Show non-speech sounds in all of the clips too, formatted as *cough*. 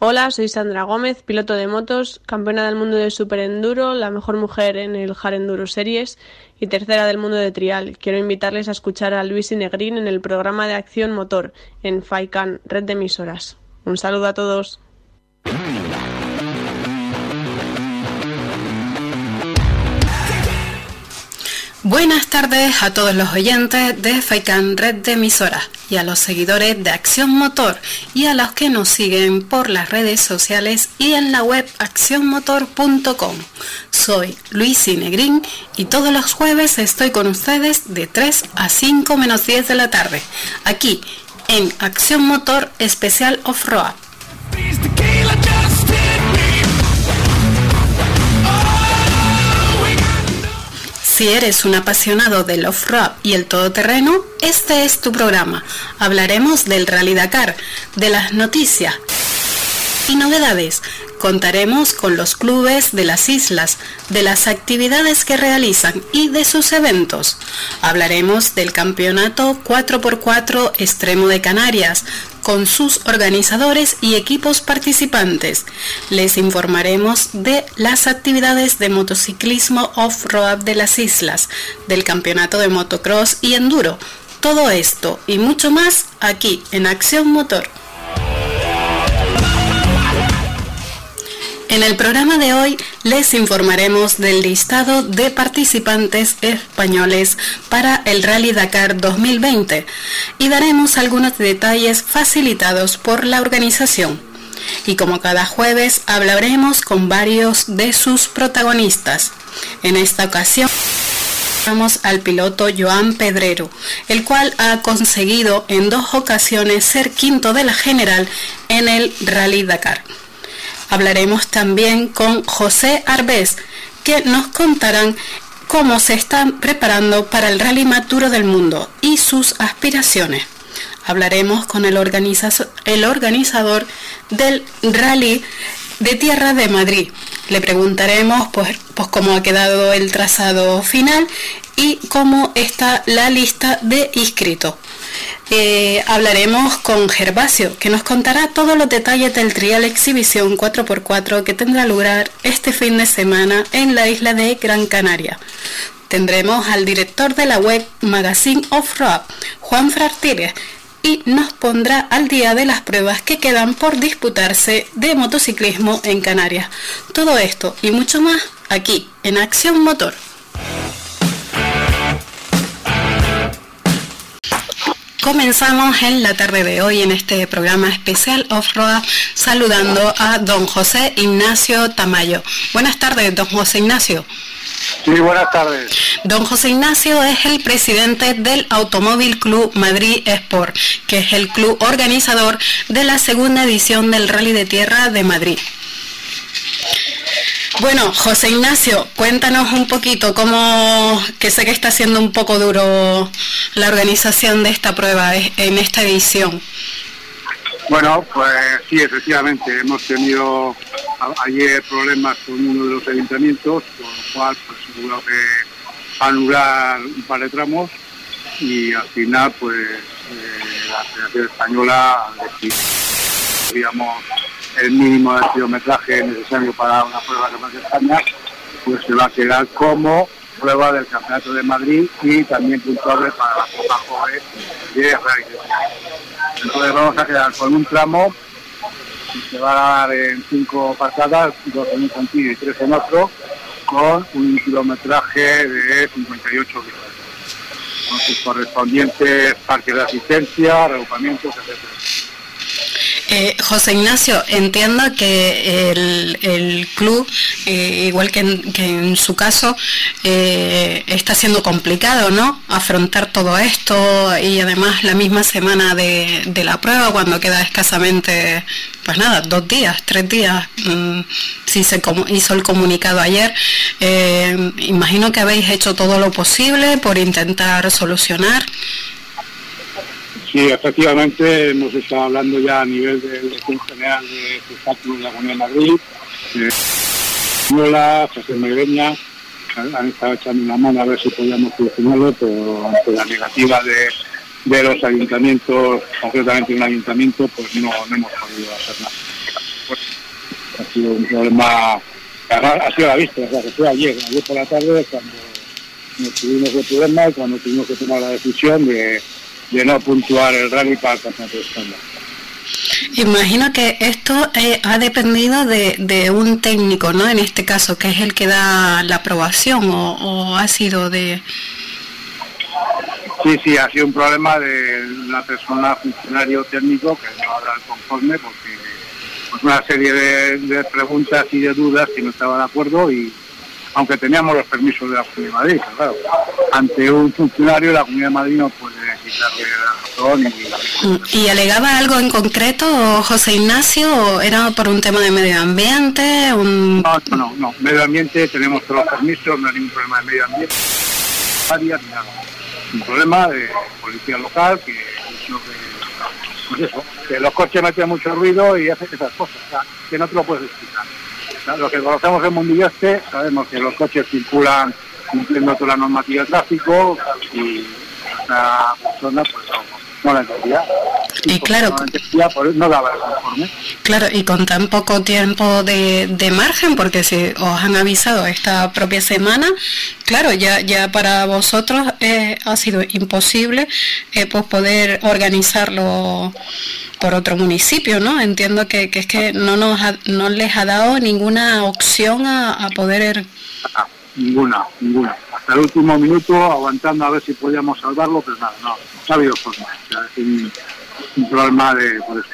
Hola, soy Sandra Gómez, piloto de motos, campeona del mundo de Super Enduro, la mejor mujer en el Hard Enduro Series y tercera del mundo de trial. Quiero invitarles a escuchar a Luis Inegrín en el programa de acción motor en FAICAN, red de emisoras. Un saludo a todos. Buenas tardes a todos los oyentes de FAICAN Red de Emisoras y a los seguidores de Acción Motor y a los que nos siguen por las redes sociales y en la web accionmotor.com. Soy Luis Negrín y todos los jueves estoy con ustedes de 3 a 5 menos 10 de la tarde, aquí en Acción Motor Especial Off-Road. Si eres un apasionado del off-road y el todoterreno, este es tu programa. Hablaremos del Rally Dakar, de las noticias y novedades. Contaremos con los clubes de las islas, de las actividades que realizan y de sus eventos. Hablaremos del campeonato 4x4 Extremo de Canarias, con sus organizadores y equipos participantes. Les informaremos de las actividades de motociclismo off-road de las islas, del campeonato de motocross y enduro. Todo esto y mucho más aquí en Acción Motor. En el programa de hoy les informaremos del listado de participantes españoles para el Rally Dakar 2020 y daremos algunos detalles facilitados por la organización. Y como cada jueves hablaremos con varios de sus protagonistas. En esta ocasión vamos al piloto Joan Pedrero, el cual ha conseguido en dos ocasiones ser quinto de la general en el Rally Dakar. Hablaremos también con José Arbés, que nos contarán cómo se están preparando para el Rally Maturo del Mundo y sus aspiraciones. Hablaremos con el, organizador del Rally de Tierra de Madrid. Le preguntaremos pues, pues cómo ha quedado el trazado final y cómo está la lista de inscritos. Eh, hablaremos con Gervasio, que nos contará todos los detalles del trial exhibición 4x4 que tendrá lugar este fin de semana en la isla de Gran Canaria. Tendremos al director de la web Magazine of Road, Juan Frartires, y nos pondrá al día de las pruebas que quedan por disputarse de motociclismo en Canarias. Todo esto y mucho más aquí en Acción Motor. Comenzamos en la tarde de hoy en este programa especial Off-Road saludando a don José Ignacio Tamayo. Buenas tardes, don José Ignacio. Sí, buenas tardes. Don José Ignacio es el presidente del Automóvil Club Madrid Sport, que es el club organizador de la segunda edición del Rally de Tierra de Madrid. Bueno, José Ignacio, cuéntanos un poquito cómo, que sé que está siendo un poco duro la organización de esta prueba en esta edición. Bueno, pues sí, efectivamente, hemos tenido ayer problemas con uno de los ayuntamientos, con lo cual pues que anular un par de tramos y al final pues eh, la Federación Española digamos, el mínimo de kilometraje necesario para una prueba más de España, pues se va a quedar como prueba del Campeonato de Madrid y también puntuable para la Copa Joven de. Entonces vamos a quedar con un tramo que se va a dar en cinco pasadas, dos en un sentido y tres en otro, con un kilometraje de 58 kilómetros, con sus correspondientes parques de asistencia, reagrupamientos, etc. Eh, José Ignacio, entiendo que el, club, eh, igual que en, su caso, eh, está siendo complicado, ¿no? Afrontar todo esto y además la misma semana de, la prueba, cuando queda escasamente, pues nada, dos días, tres días, mm, si se hizo el comunicado ayer. imagino que habéis hecho todo lo posible por intentar solucionar. Sí, efectivamente, hemos estado hablando ya a nivel de Dirección General de Espectáculos de la Comunidad de Madrid. Eh, Hola, José Megreña, han estado echando una mano a ver si podíamos solucionarlo, pero ante la negativa de, los ayuntamientos, concretamente un ayuntamiento, pues no, hemos podido hacer nada. sido un problema, ha sido la vista, o sea, que fue ayer, ayer por la tarde cuando nos tuvimos el problema y cuando tuvimos que tomar la decisión de, de no puntuar el rally para el España. Imagino que esto eh, ha dependido de, de, un técnico, ¿no? En este caso, que es el que da la aprobación o, o ha sido de... Sí, sí, ha sido un problema de la persona, funcionario técnico, que no habla conforme porque pues una serie de, de, preguntas y de dudas que no estaba de acuerdo y aunque teníamos los permisos de la Comunidad de Madrid, claro, ante un funcionario la Comunidad de Madrid no puede quitarle la razón. Y, ¿Y alegaba algo en concreto, José Ignacio, o era por un tema de medio ambiente? Un... No, no, no, no, medio ambiente, tenemos todos los permisos, no hay ningún problema de medio ambiente. Un problema de policía local que, pues eso, que los coches meten mucho ruido y hacen esas cosas, o sea, que no te lo puedes explicar. Lo que conocemos en Mundillo Este, sabemos que los coches circulan cumpliendo toda la normativa de tráfico y esta persona pues no, no la entendía. Y, claro, no, entendía, pues, no daba el conforme. Claro, y con tan poco tiempo de, de, margen, porque si os han avisado esta propia semana, claro, ya, ya para vosotros eh, ha sido imposible eh, pues poder organizarlo por otro municipio, ¿no? Entiendo que, que es que no nos ha, no les ha dado ninguna opción a, a poder... Ah, ninguna, ninguna. Hasta el último minuto aguantando a ver si podíamos salvarlo, pero nada, no, no ha habido forma. O sea, un, un problema de... Por eso.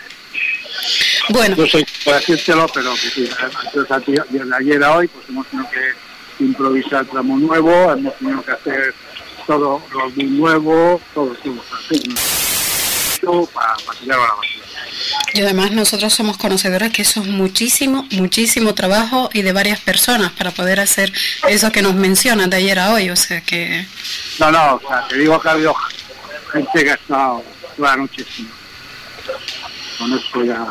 Bueno. Yo soy por decírtelo, pero que sí, entonces desde ayer a hoy pues hemos tenido que improvisar tramo nuevo, hemos tenido que hacer todo lo nuevo, todo, para, para tirarlo a la basura. Y además nosotros somos conocedores que eso es muchísimo, muchísimo trabajo y de varias personas para poder hacer eso que nos mencionan de ayer a hoy, o sea que... No, no, o sea, te digo que ha habido gente que ha estado toda la noche. Con eso ya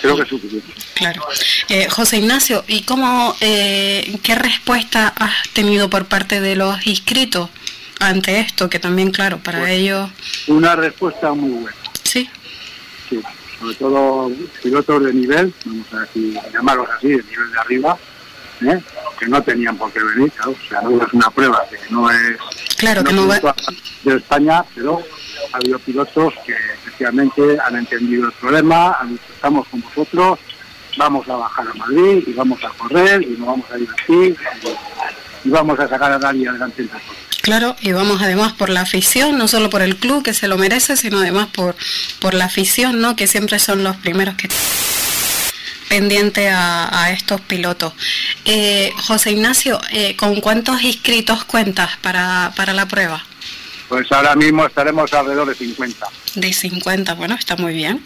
creo que es suficiente. Claro. Eh, José Ignacio, ¿y cómo, eh, qué respuesta has tenido por parte de los inscritos ante esto? Que también, claro, para pues, ellos... Una respuesta muy buena. Sí. Sobre todo pilotos de nivel, vamos a decir, llamarlos así, de nivel de arriba, ¿eh? que no tenían por qué venir, claro, o sea, no es una prueba, que no es... Claro, no que no va... De España, pero ha habido pilotos que efectivamente han entendido el problema, han dicho, estamos con vosotros, vamos a bajar a Madrid y vamos a correr y no vamos a ir así y, y vamos a sacar a nadie adelante. Claro, y vamos además por la afición, no solo por el club que se lo merece, sino además por, por la afición, ¿no? Que siempre son los primeros que pendiente a, a estos pilotos. Eh, José Ignacio, eh, ¿con cuántos inscritos cuentas para, para la prueba? Pues ahora mismo estaremos alrededor de 50. De 50, bueno, está muy bien.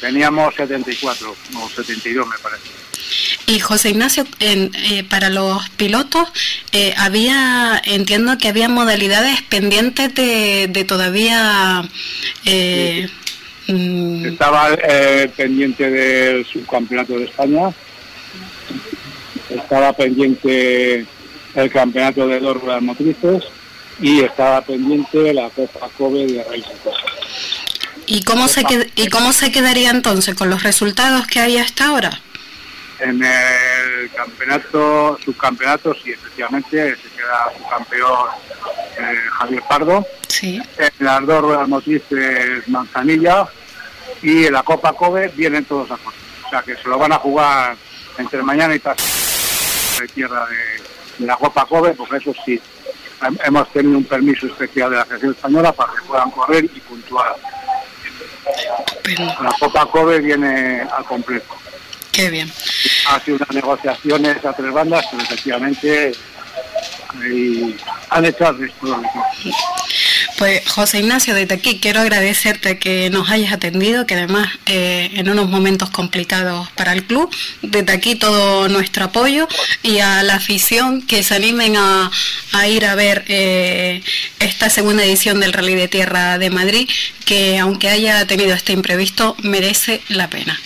Teníamos 74 o 72 me parece. Y José Ignacio, en, eh, para los pilotos, eh, había, entiendo que había modalidades pendientes de, de todavía... Eh, sí. mm... Estaba pendiente del subcampeonato de España, estaba pendiente el campeonato de dos ruedas motrices y estaba pendiente la Copa Kobe de Racing ¿Y cómo, se qued ¿Y cómo se quedaría entonces con los resultados que hay hasta ahora? En el campeonato, subcampeonato, sí, efectivamente, se queda subcampeón eh, Javier Pardo. Sí. En las dos ruedas motrices Manzanilla y en la Copa Kobe vienen todos a correr. O sea que se lo van a jugar entre mañana y tarde de tierra de, de la Copa Kobe, porque eso sí, hemos tenido un permiso especial de la Federación Española para que puedan correr y puntuar. Pero... La Copa Kobe viene al completo. Qué bien. Ha sido unas negociaciones a tres bandas, pero efectivamente y han hecho el resto. Pues José Ignacio, desde aquí quiero agradecerte que nos hayas atendido, que además eh, en unos momentos complicados para el club, desde aquí todo nuestro apoyo y a la afición que se animen a, a ir a ver eh, esta segunda edición del Rally de Tierra de Madrid, que aunque haya tenido este imprevisto, merece la pena.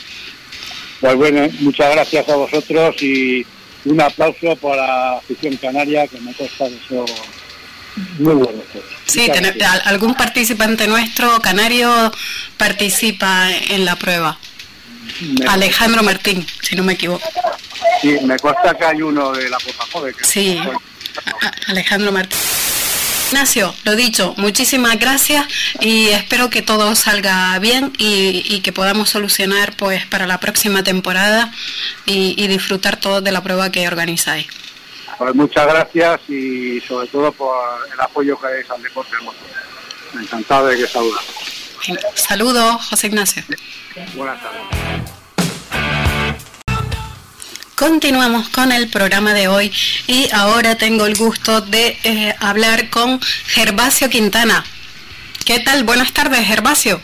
Pues bueno, muchas gracias a vosotros y un aplauso para la afición canaria que me consta eso muy bueno. Sí, tener, algún participante nuestro canario participa en la prueba. Alejandro Martín, si no me equivoco. Sí, me consta que hay uno de la Copa Joven. Sí, Alejandro Martín. Ignacio, lo dicho, muchísimas gracias y espero que todo salga bien y, que podamos solucionar pues para la próxima temporada y, disfrutar todos de la prueba que organizáis. Pues muchas gracias y sobre todo por el apoyo que dais al deporte Encantado de que saludamos. Saludos, José Ignacio. Buenas tardes. Continuamos con el programa de hoy y ahora tengo el gusto de eh, hablar con Gervasio Quintana. ¿Qué tal? Buenas tardes, Gervasio.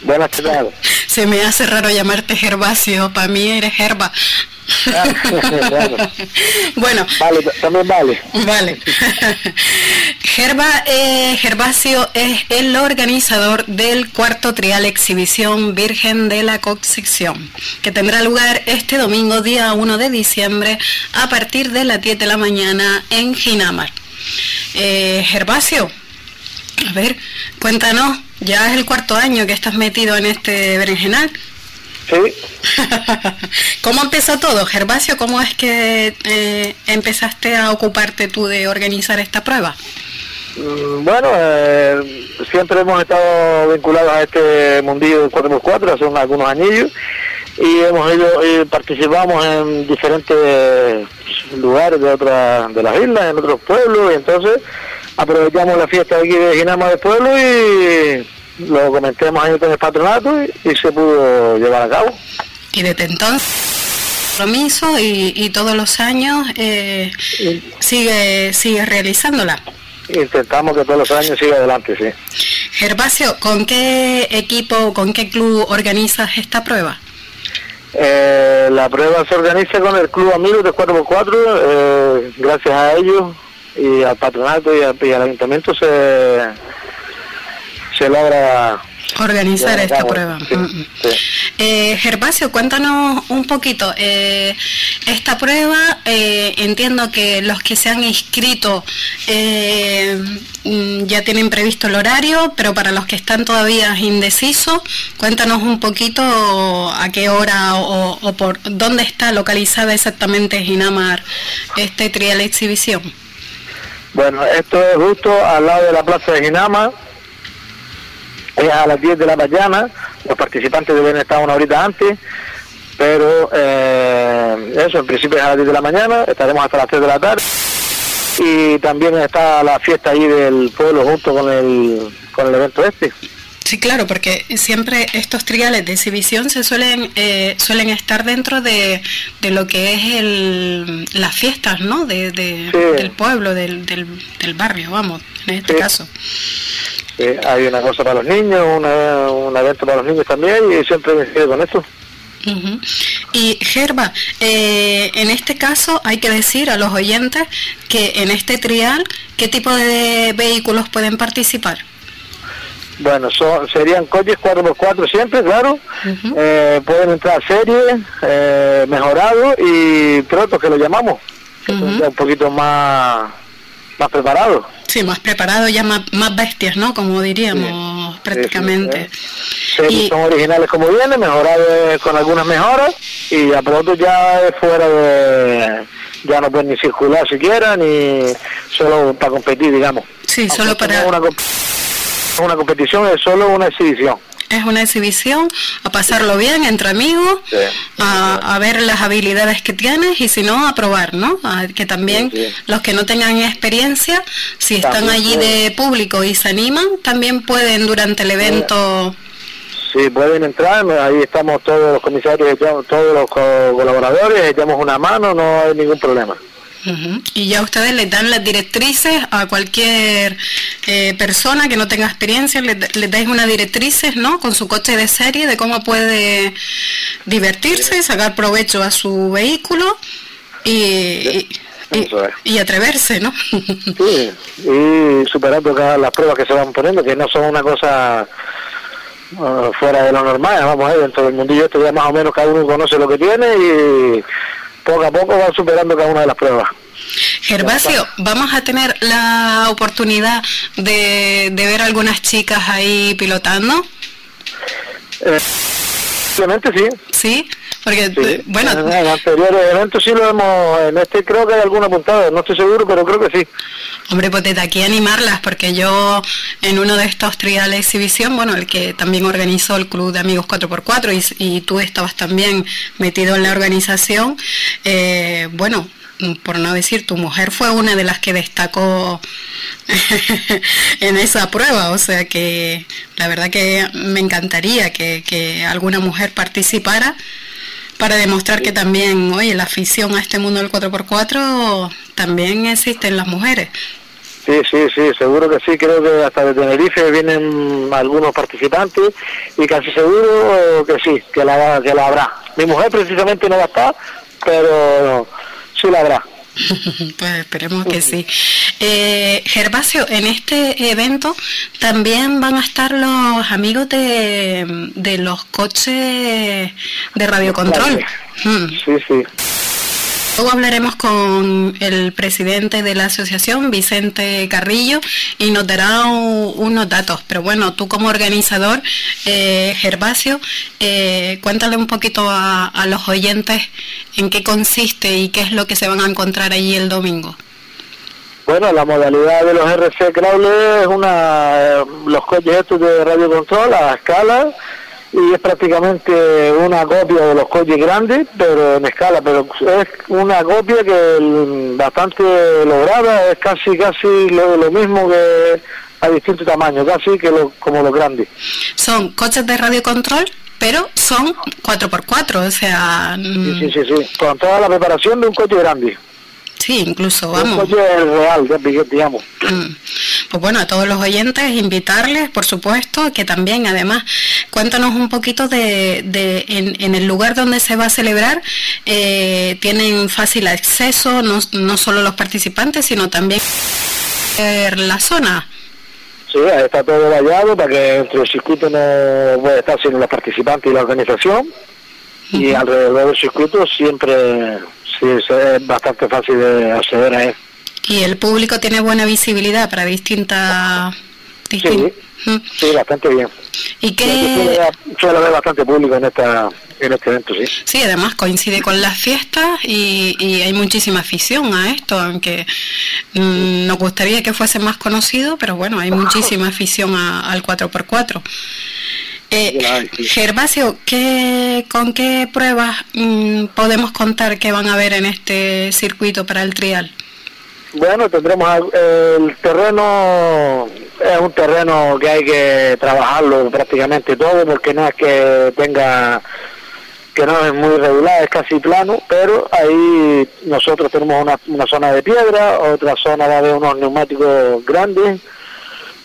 Buenas tardes. Se me hace raro llamarte Gervasio, para mí eres Gerba. *laughs* bueno. Vale, también vale. Vale. *laughs* Gerba, eh, Gervasio es el organizador del cuarto trial exhibición Virgen de la Concepción, que tendrá lugar este domingo, día 1 de diciembre, a partir de las 10 de la mañana en Ginamar. Eh, Gervasio, a ver, cuéntanos, ya es el cuarto año que estás metido en este berenjenal. Sí. *laughs* ¿Cómo empezó todo, Gervasio? ¿Cómo es que eh, empezaste a ocuparte tú de organizar esta prueba? Mm, bueno, eh, siempre hemos estado vinculados a este mundillo 4x4 hace algunos anillos y hemos ido y participamos en diferentes lugares de otras de las islas, en otros pueblos y entonces aprovechamos la fiesta aquí de Ginama del pueblo y lo comentemos ahí con el patronato y, se pudo llevar a cabo. Y desde entonces compromiso y, y todos los años eh, sigue sigue realizándola. Intentamos que todos los años siga adelante, sí. Gervasio, ¿con qué equipo, con qué club organizas esta prueba? Eh, la prueba se organiza con el Club Amigos de 4x4, eh, gracias a ellos y al patronato y al ayuntamiento se, se logra organizar esta prueba. Mm, mm. Eh, Gervasio, cuéntanos un poquito. Eh, esta prueba, eh, entiendo que los que se han inscrito mm, ya tienen previsto el horario, pero para los que están todavía indecisos, cuéntanos un poquito a qué hora o, por dónde está localizada exactamente Ginamar este trial exhibición. Bueno, esto es justo al lado de la plaza de Ginamar es a las 10 de la mañana, los participantes deben estar una horita antes, pero eh, eso, en principio es a las 10 de la mañana, estaremos hasta las 3 de la tarde y también está la fiesta ahí del pueblo junto con el, con el evento este. Sí, claro, porque siempre estos triales de exhibición se suelen eh, suelen estar dentro de, de lo que es el, las fiestas, ¿no? De, Del pueblo, del, del, barrio, vamos, en este caso hay una cosa para los niños, un evento para los niños también y siempre me quedo con esto. Y Gerba, eh, en este caso hay que decir a los oyentes que en este trial, ¿qué tipo de vehículos pueden participar? Bueno, son, serían coches 4x4 siempre, claro. Eh, pueden entrar series, eh, mejorados y protos que lo llamamos, un poquito más, más preparados. Sí, más preparado, ya más, bestias, ¿no? Como diríamos prácticamente. Sí, son originales como vienen, mejorados con algunas mejoras y a pronto ya es fuera de... ya no pueden ni circular siquiera, ni solo para competir, digamos. Sí, solo para... Una, una competición es solo una exhibición es una exhibición, a pasarlo bien entre amigos, a, ver las habilidades que tienes y si no, a probar, ¿no? que también los que no tengan experiencia, si están allí de público y se animan, también pueden durante el evento... Sí, pueden entrar, ahí estamos todos los comisarios, todos los colaboradores, echamos una mano, no hay ningún problema. Y ya ustedes les dan las directrices a cualquier eh, persona que no tenga experiencia, les, les dais unas directrices, ¿no? Con su coche de serie de cómo puede divertirse, sacar provecho a su vehículo y, y, atreverse, ¿no? sí, y superando cada, las pruebas que se van poniendo, que no son una cosa uh, fuera de lo normal, vamos a ver, dentro del mundillo esto ya más o menos cada uno conoce lo que tiene y poco a poco van superando cada una de las pruebas. Gervasio, vamos a tener la oportunidad de, de ver algunas chicas ahí pilotando. Eh, sí. ¿sí? Porque, bueno... En, anteriores eventos sí lo hemos... En este creo que hay alguna apuntada, no estoy seguro, pero creo que sí. Hombre, pues desde aquí animarlas, porque yo en uno de estos triales de exhibición, bueno, el que también organizó el Club de Amigos 4x4 y, y tú estabas también metido en la organización, eh, bueno, por no decir, tu mujer fue una de las que destacó *laughs* en esa prueba, o sea que la verdad que me encantaría que, que alguna mujer participara para demostrar que también, oye, la afición a este mundo del 4x4 también existe en las mujeres. Sí, sí, sí, seguro que sí. Creo que hasta de Tenerife vienen algunos participantes y casi seguro que sí, que la, que la habrá. Mi mujer precisamente no va a estar, pero sí la habrá. pues esperemos que sí. Eh, Gervasio, en este evento también van a estar los amigos de, de los coches de radiocontrol. Mm. Sí, sí. Luego hablaremos con el presidente de la asociación, Vicente Carrillo, y nos dará unos datos. Pero bueno, tú como organizador, eh, Gervasio, eh, cuéntale un poquito a, los oyentes en qué consiste y qué es lo que se van a encontrar allí el domingo. Bueno, la modalidad de los RC Crawler es una, eh, los coches de radio control a escala y es prácticamente una copia de los coches grandes, pero en escala, pero es una copia que bastante lograda, es casi casi lo, mismo que a distinto tamaño, casi que lo, como los grandes. Son coches de radio control, pero son 4x4, o sea... Sí, sí, sí, sí, con toda la preparación de un coche grande. Sí, incluso, vamos. Un real, digamos. Mm. Pues bueno, a todos los oyentes, invitarles, por supuesto, que también, además, cuéntanos un poquito de, de en, el lugar donde se va a celebrar, eh, tienen fácil acceso, no, no solo los participantes, sino también la zona. Sí, está todo vallado para que entre el circuito no puede estar sino los participantes y la organización. Y *laughs* alrededor del circuito siempre sí, es bastante fácil de acceder a él. ¿Y el público tiene buena visibilidad para distintas... sí, sí, bastante bien. ¿Y qué...? Suele haber bastante público en, esta, en este evento, sí. Sí, además coincide con las fiestas y, y hay muchísima afición a esto, aunque mm, nos gustaría que fuese más conocido, pero bueno, hay *laughs* muchísima afición al 4x4. Eh, Gervasio, ¿qué, ¿con qué pruebas mm, podemos contar que van a haber en este circuito para el trial? Bueno, tendremos el terreno, es un terreno que hay que trabajarlo prácticamente todo, porque no es que tenga, que no es muy regular, es casi plano, pero ahí nosotros tenemos una, una zona de piedra, otra zona va a haber unos neumáticos grandes,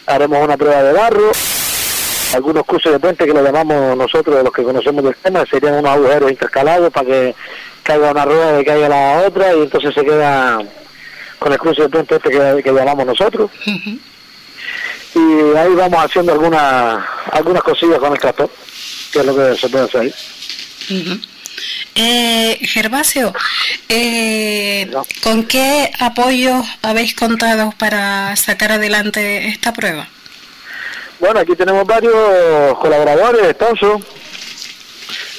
haremos una prueba de barro algunos cruces de puente que lo llamamos nosotros, los que conocemos del tema, serían unos agujeros intercalados para que caiga una rueda y caiga la otra y entonces se queda con el cruce de puente este que, llamamos nosotros. Y ahí vamos haciendo algunas algunas cosillas con el tractor, que es lo que se puede hacer eh, Gervasio, eh, ¿con qué apoyo habéis contado para sacar adelante esta prueba? Bueno, aquí tenemos varios colaboradores, sponsors,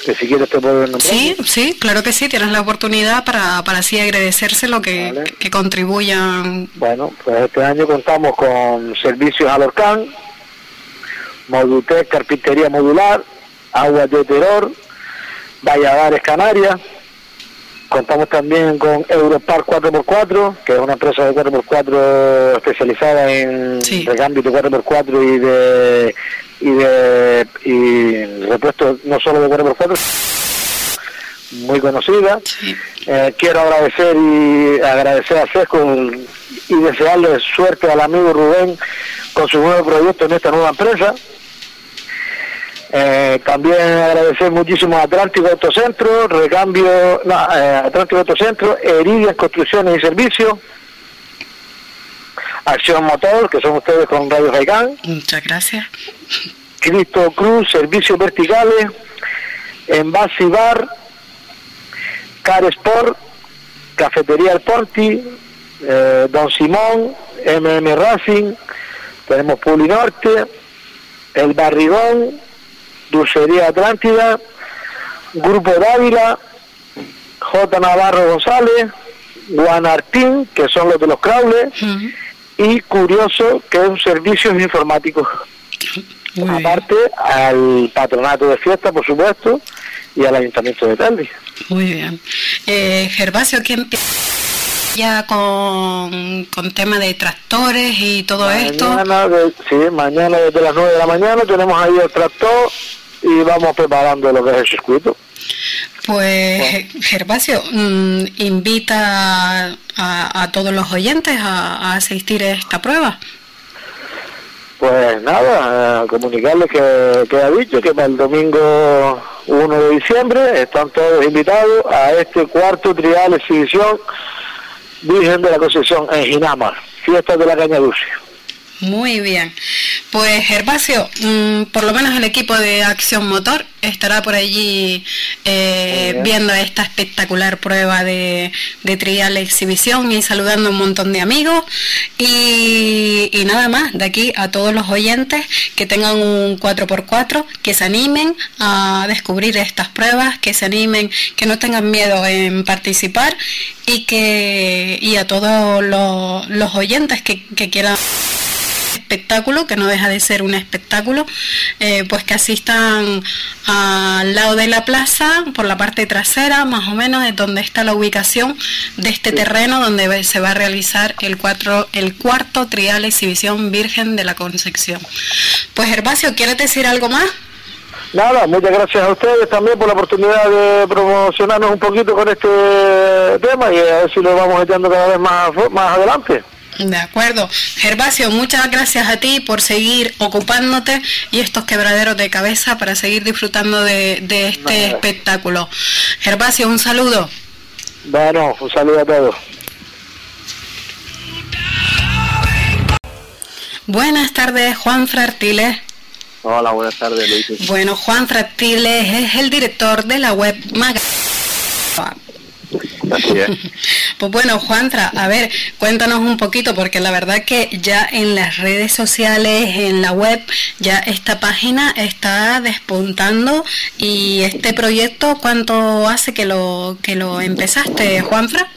que si quieres te puedo nombrar. Sí, sí, claro que sí, tienes la oportunidad para, para así agradecérselo que, que contribuyan. Bueno, pues este año contamos con servicios Alorcan, Modutec Carpintería Modular, Aguas de Terror, Valladares Canarias, Contamos también con Europark 4x4, que es una empresa de 4x4 especializada en recambio de 4x4 y de y de y repuestos no solo de 4x4, muy conocida. Eh, quiero agradecer y agradecer a Sesco y desearle suerte al amigo Rubén con su nuevo proyecto en esta nueva empresa eh, también agradecer muchísimo a Atlántico Autocentro, Recambio, no, eh, Atlántico Autocentro, Eridias Construcciones y Servicios, Acción Motor, que son ustedes con Radio Faicán. Muchas gracias. Cristo Cruz, Servicios Verticales, Envase Bar, Car Sport, Cafetería El Porti, eh, Don Simón, MM Racing, tenemos Puli Norte, El Barrigón, Dulcería Atlántida, Grupo Dávila, J. Navarro González, Guanartín, que son los de los crawlers, y Curioso, que es un servicio informático. Aparte al patronato de fiesta, por supuesto, y al ayuntamiento de Taldi. Muy bien. Eh, Gervasio, ¿quién ya con, con tema de tractores y todo esto? sí, mañana desde las 9 de la mañana tenemos ahí el tractor y vamos preparando lo que es el circuito. Pues Gervasio, mm, invita a, todos los oyentes a, asistir a esta prueba. Pues nada, comunicarles que, que ha dicho que para el domingo 1 de diciembre están todos invitados a este cuarto trial exhibición Virgen de la Concepción en Ginamar, fiestas de la Caña Dulce. Muy bien. Pues Gervasio, mm, por lo menos el equipo de Acción Motor estará por allí eh, viendo esta espectacular prueba de, de trial exhibición y saludando a un montón de amigos. Y, y, nada más, de aquí a todos los oyentes que tengan un 4x4, que se animen a descubrir estas pruebas, que se animen, que no tengan miedo en participar y que y a todos los, los oyentes que, que quieran espectáculo, que no deja de ser un espectáculo, eh, pues que asistan al lado de la plaza, por la parte trasera, más o menos, es donde está la ubicación de este terreno donde se va a realizar el, cuatro, el cuarto trial exhibición Virgen de la Concepción. Pues Herbacio, ¿quieres decir algo más? Nada, muchas gracias a ustedes también por la oportunidad de promocionarnos un poquito con este tema y a ver si lo vamos echando cada vez más, más adelante. De acuerdo. Gervasio, muchas gracias a ti por seguir ocupándote y estos quebraderos de cabeza para seguir disfrutando de, este espectáculo. Gervasio, un saludo. Bueno, un saludo a todos. Buenas tardes, Juan Frartiles. Hola, buenas tardes, Luis. Bueno, Juan Frartiles es el director de la web Maga *laughs* Pues bueno, Juantra, a ver, cuéntanos un poquito, porque la verdad que ya en las redes sociales, en la web, ya esta página está despuntando y este proyecto, ¿cuánto hace que lo, que lo empezaste, Juanfra?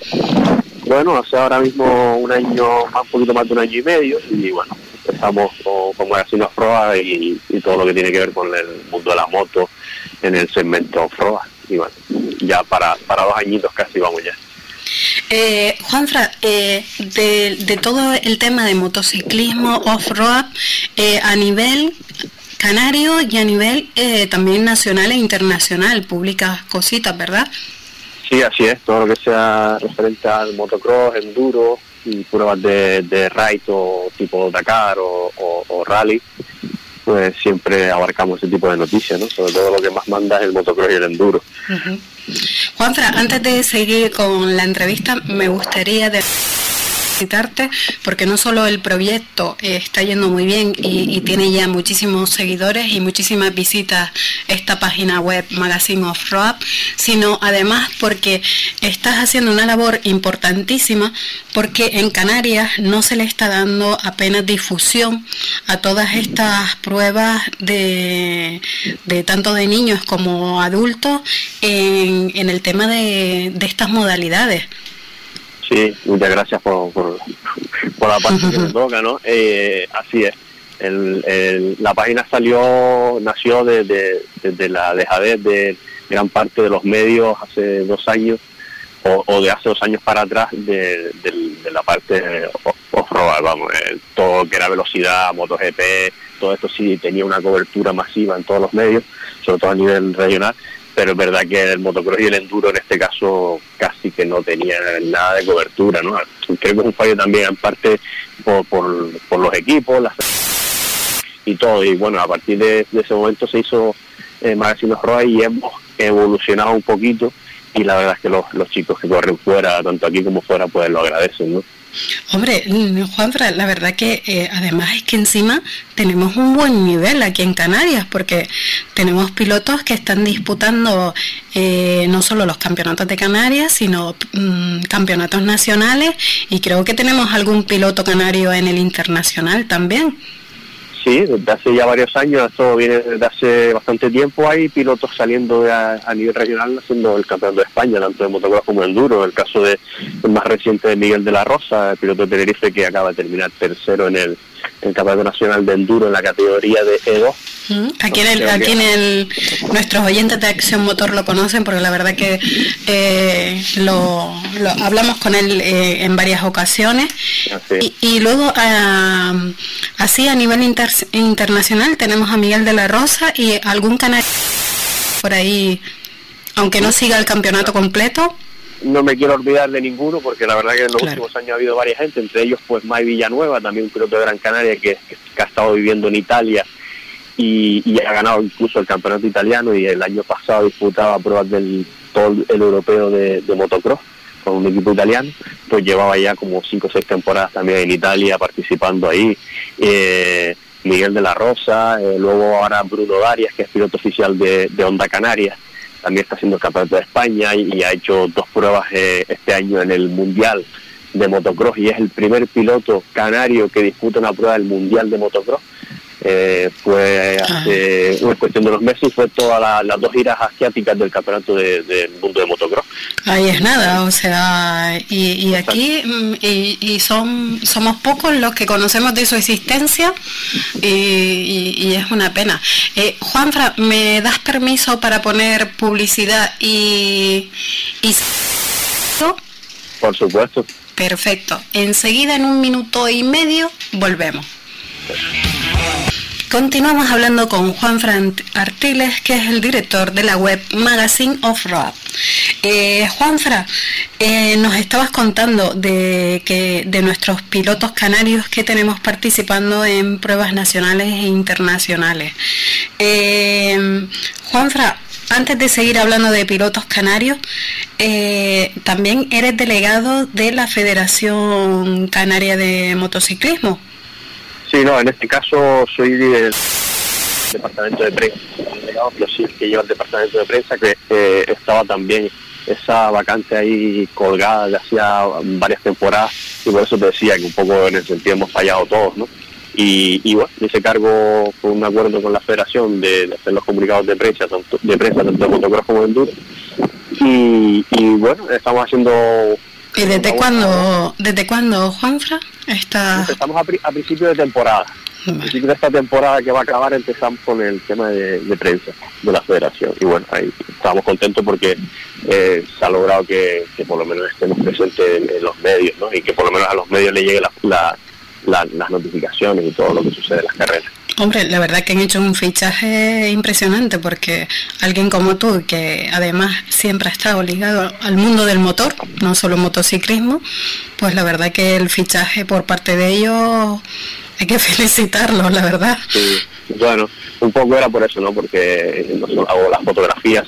Bueno, hace ahora mismo un año, un poquito más de un año y medio, y bueno, empezamos con, con unas pruebas y, y, todo lo que tiene que ver con el mundo de la moto en el segmento off y bueno, ya para, para dos añitos casi vamos ya. Eh, Juanfra, eh, de, todo el tema de motociclismo off-road eh, a nivel canario y a nivel eh, también nacional e internacional, publicas cositas, ¿verdad? Sí, así es, todo lo que sea referente al motocross, enduro y pruebas de, de ride o tipo Dakar o, o rally, pues siempre abarcamos ese tipo de noticias, ¿no? Sobre todo lo que más manda es el motocross y el enduro. Juanfra, antes de seguir con la entrevista, me gustaría de porque no solo el proyecto está yendo muy bien y, tiene ya muchísimos seguidores y muchísimas visitas esta página web Magazine of Road, sino además porque estás haciendo una labor importantísima porque en Canarias no se le está dando apenas difusión a todas estas pruebas de, de tanto de niños como adultos en, en el tema de, de estas modalidades. Sí, muchas gracias por, por, la parte que me *laughs* toca, ¿no? Eh, así es. El, la página salió, nació desde de, la dejadez de gran parte de los medios hace dos años o, de hace dos años para atrás de, la parte off-road, vamos, eh, todo que era velocidad, MotoGP, todo esto sí tenía una cobertura masiva en todos los medios, sobre todo a nivel regional, pero es verdad que el motocross y el enduro en este caso casi que no tenía nada de cobertura, ¿no? Creo que es un fallo también en parte por, por, los equipos y todo, y bueno, a partir de, ese momento se hizo eh, Magazine Roa y hemos evolucionado un poquito y la verdad es que los, los chicos que corren fuera, tanto aquí como fuera, pues lo agradecen, ¿no? Hombre, mm, Juanfra, la verdad que eh, además es que encima tenemos un buen nivel aquí en Canarias, porque tenemos pilotos que están disputando eh, no solo los campeonatos de Canarias, sino mm, campeonatos nacionales, y creo que tenemos algún piloto canario en el internacional también. Sí, desde hace ya varios años, esto viene desde hace bastante tiempo, hay pilotos saliendo a, nivel regional haciendo el campeonato de España, tanto de motocross como de enduro. El caso de el más reciente de Miguel de la Rosa, el piloto de Tenerife que acaba de terminar tercero en el, el Campeonato Nacional de Enduro en la categoría de E2 Aquí, en el, aquí en el, nuestros oyentes de Acción Motor lo conocen porque la verdad que eh, lo, hablamos con él eh, en varias ocasiones. Y, luego, uh, así a nivel internacional, tenemos a Miguel de la Rosa y algún canal por ahí, aunque no siga el campeonato completo. No me quiero olvidar de ninguno porque la verdad que en los últimos años ha habido varias gente, entre ellos pues May Villanueva, también un piloto de Gran Canaria que ha estado viviendo en Italia y, ha ganado incluso el campeonato italiano y el año pasado disputaba pruebas del todo el europeo de, motocross con un equipo italiano, pues llevaba ya como cinco o seis temporadas también en Italia participando ahí. Eh, Miguel de la Rosa, eh, luego ahora Bruno Darias, que es piloto oficial de, de Honda Canarias, también está haciendo el campeonato de España y, ha hecho dos pruebas eh, este año en el Mundial de Motocross y es el primer piloto canario que disputa una prueba del Mundial de Motocross eh, fue ah. hace una cuestión de los meses fue todas las dos giras asiáticas del campeonato del de mundo de motocross. Ahí es nada, o sea, y, aquí mm, y, son somos pocos los que conocemos de su existencia y, es una pena. Eh, Juanfra, ¿me das permiso para poner publicidad y, y... Por supuesto. Perfecto. Enseguida, en un minuto y medio, volvemos. Continuamos hablando con Juan Fran Artiles, que es el director de la web Magazine of Road. Eh, Juanfra, eh, nos estabas contando de que de nuestros pilotos canarios que tenemos participando en pruebas nacionales e internacionales. Eh, Juanfra, antes de seguir hablando de pilotos canarios, eh, también eres delegado de la Federación Canaria de Motociclismo. Sí, no, en este caso soy del departamento de prensa, yo sí que lleva el departamento de prensa, que eh, estaba también esa vacante ahí colgada de hacía varias temporadas y por eso te decía que un poco en el sentido hemos fallado todos, ¿no? Y, y bueno, ese cargo fue un acuerdo con la federación de, hacer los comunicados de prensa, tanto, de prensa tanto de motocross como de enduro. Y, y bueno, estamos haciendo ¿Y desde cuándo, desde cuándo, Juanfra? Está... Empezamos a, a principio de temporada. A principio de esta temporada que va a acabar empezamos con el tema de, prensa de la federación. Y bueno, ahí estamos contentos porque eh, se ha logrado que, por lo menos estemos presentes en, los medios, ¿no? Y que por lo menos a los medios le lleguen las notificaciones y todo lo que sucede en las carreras. Hombre, la verdad que han hecho un fichaje impresionante porque alguien como tú, que además siempre ha estado ligado al mundo del motor, no solo motociclismo, pues la verdad que el fichaje por parte de ellos hay que *laughs* felicitarlos, la verdad. Sí, bueno, un poco era por eso, ¿no? Porque no solo hago las fotografías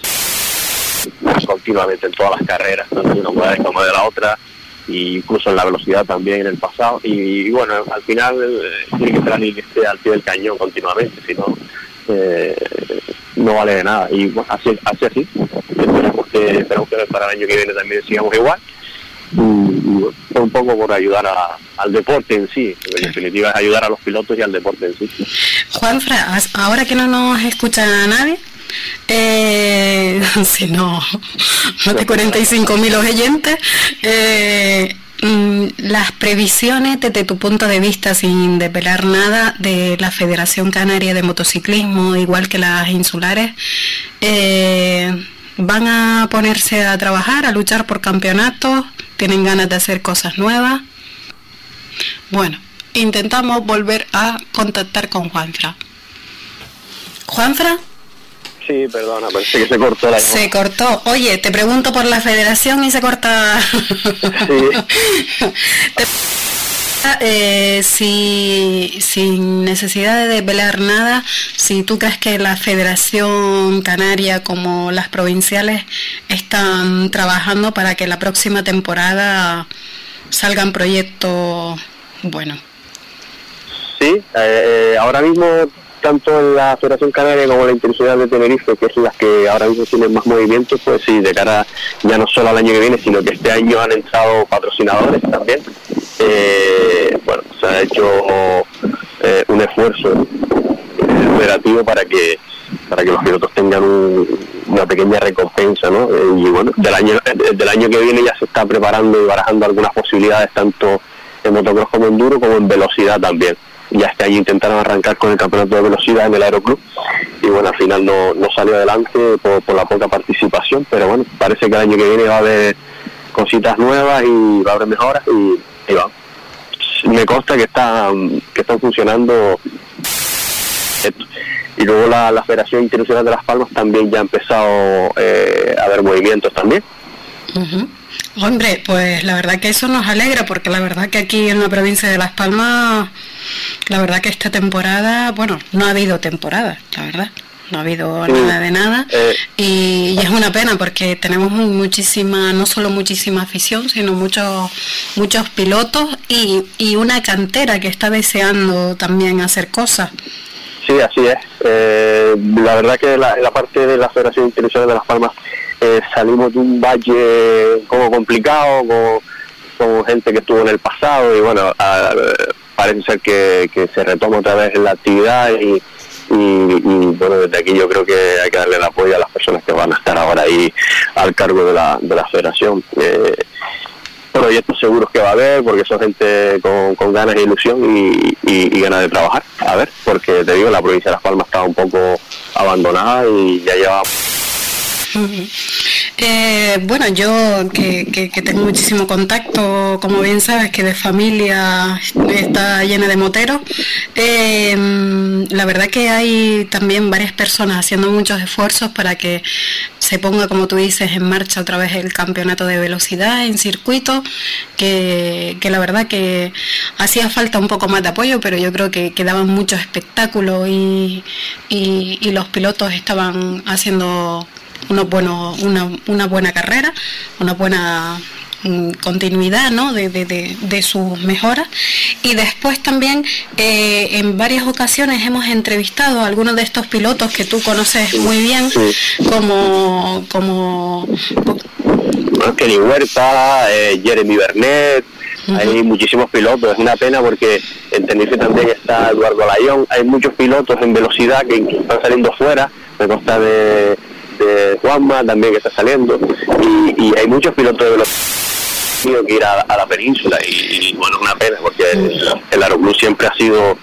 continuamente en todas las carreras, tanto de una como de la otra incluso en la velocidad también en el pasado. Y, bueno, al final eh, tiene que ser alguien que esté al pie del cañón continuamente, si no, eh, no vale de nada. Y así, así, así. Esperamos que, esperamos que para el año que viene también sigamos igual. Y, un poco por ayudar al deporte en sí, en definitiva ayudar a los pilotos y al deporte en sí. Juanfra, ahora que no nos escucha nadie, eh, *laughs* si no, más de 45 mil oyentes. Eh, mm, las previsiones desde tu punto de vista, sin desvelar nada, de la Federación Canaria de Motociclismo, igual que las insulares, eh, van a ponerse a trabajar, a luchar por campeonatos, tienen ganas de hacer cosas nuevas. Bueno, intentamos volver a contactar con Juanfra. Juanfra. Sí, perdona, parece que se cortó la Se cortó. Oye, te pregunto por la federación y se corta. Sí. Eh, si, sin necesidad de desvelar nada, si tú crees que la Federación Canaria como las provinciales están trabajando para que la próxima temporada salgan proyectos buenos. Sí, eh, eh, ahora mismo tanto en la Federación Canaria como la Intensidad de Tenerife, que es las que ahora mismo tienen más movimiento, pues sí, de cara ya no solo al año que viene, sino que este año han entrado patrocinadores también. Eh, bueno, se ha hecho eh, un esfuerzo operativo para que para que los pilotos tengan una pequeña recompensa, ¿no? y bueno, del año del año que viene ya se está preparando y barajando algunas posibilidades tanto en motocross como en duro como en velocidad también ya este año intentaron arrancar con el campeonato de velocidad en el aeroclub. Y bueno al final no, no salió adelante por, la poca participación pero bueno parece que el año que viene va a haber cositas nuevas y va a haber mejoras y, va. Me consta que están que están funcionando. Y luego la, Federación Internacional de Las Palmas también ya ha empezado eh, a haber movimientos también. Hombre, pues la verdad que eso nos alegra porque la verdad que aquí en la provincia de Las Palmas, la verdad que esta temporada, bueno, no ha habido temporada, la verdad. No ha habido nada de nada eh. y, es una pena porque tenemos muchísima, no solo muchísima afición, sino muchos muchos pilotos y, y una cantera que está deseando también hacer cosas. Sí, así es. Eh, la verdad que la, la parte de la Federación Internacional de Las Palmas eh, salimos de un valle como complicado, con, gente que estuvo en el pasado y bueno, parece ser que, se retoma otra vez la actividad y, bueno, desde aquí yo creo que hay que darle el apoyo a las personas que van a estar ahora ahí al cargo de la, de la federación. Eh, proyectos seguros que va a haber, porque son gente con, ganas e ilusión y, y, ganas de trabajar. A ver, porque te digo, la provincia de Las Palmas estaba un poco abandonada y ya lleva eh, bueno, yo que, tengo muchísimo contacto, como bien sabes, que de familia está llena de moteros, eh, la verdad que hay también varias personas haciendo muchos esfuerzos para que se ponga, como tú dices, en marcha otra vez el campeonato de velocidad en circuito, que, la verdad que hacía falta un poco más de apoyo, pero yo creo que, quedaban daban mucho espectáculo y, y los pilotos estaban haciendo una, bueno, una, una buena carrera, una buena mm, continuidad ¿no? de, de, de, sus mejoras. Y después también eh, en varias ocasiones hemos entrevistado a algunos de estos pilotos que tú conoces muy bien como como Kenny Huerta, eh, Jeremy Bernet. Hay muchísimos pilotos, es una pena porque en Tenerife también está Eduardo Layón, hay muchos pilotos en velocidad que están saliendo fuera, me consta de de Juanma también que está saliendo. Y, hay muchos pilotos de velocidad que ir a, la península. Y, bueno es una pena porque el, Aeroclub siempre ha sido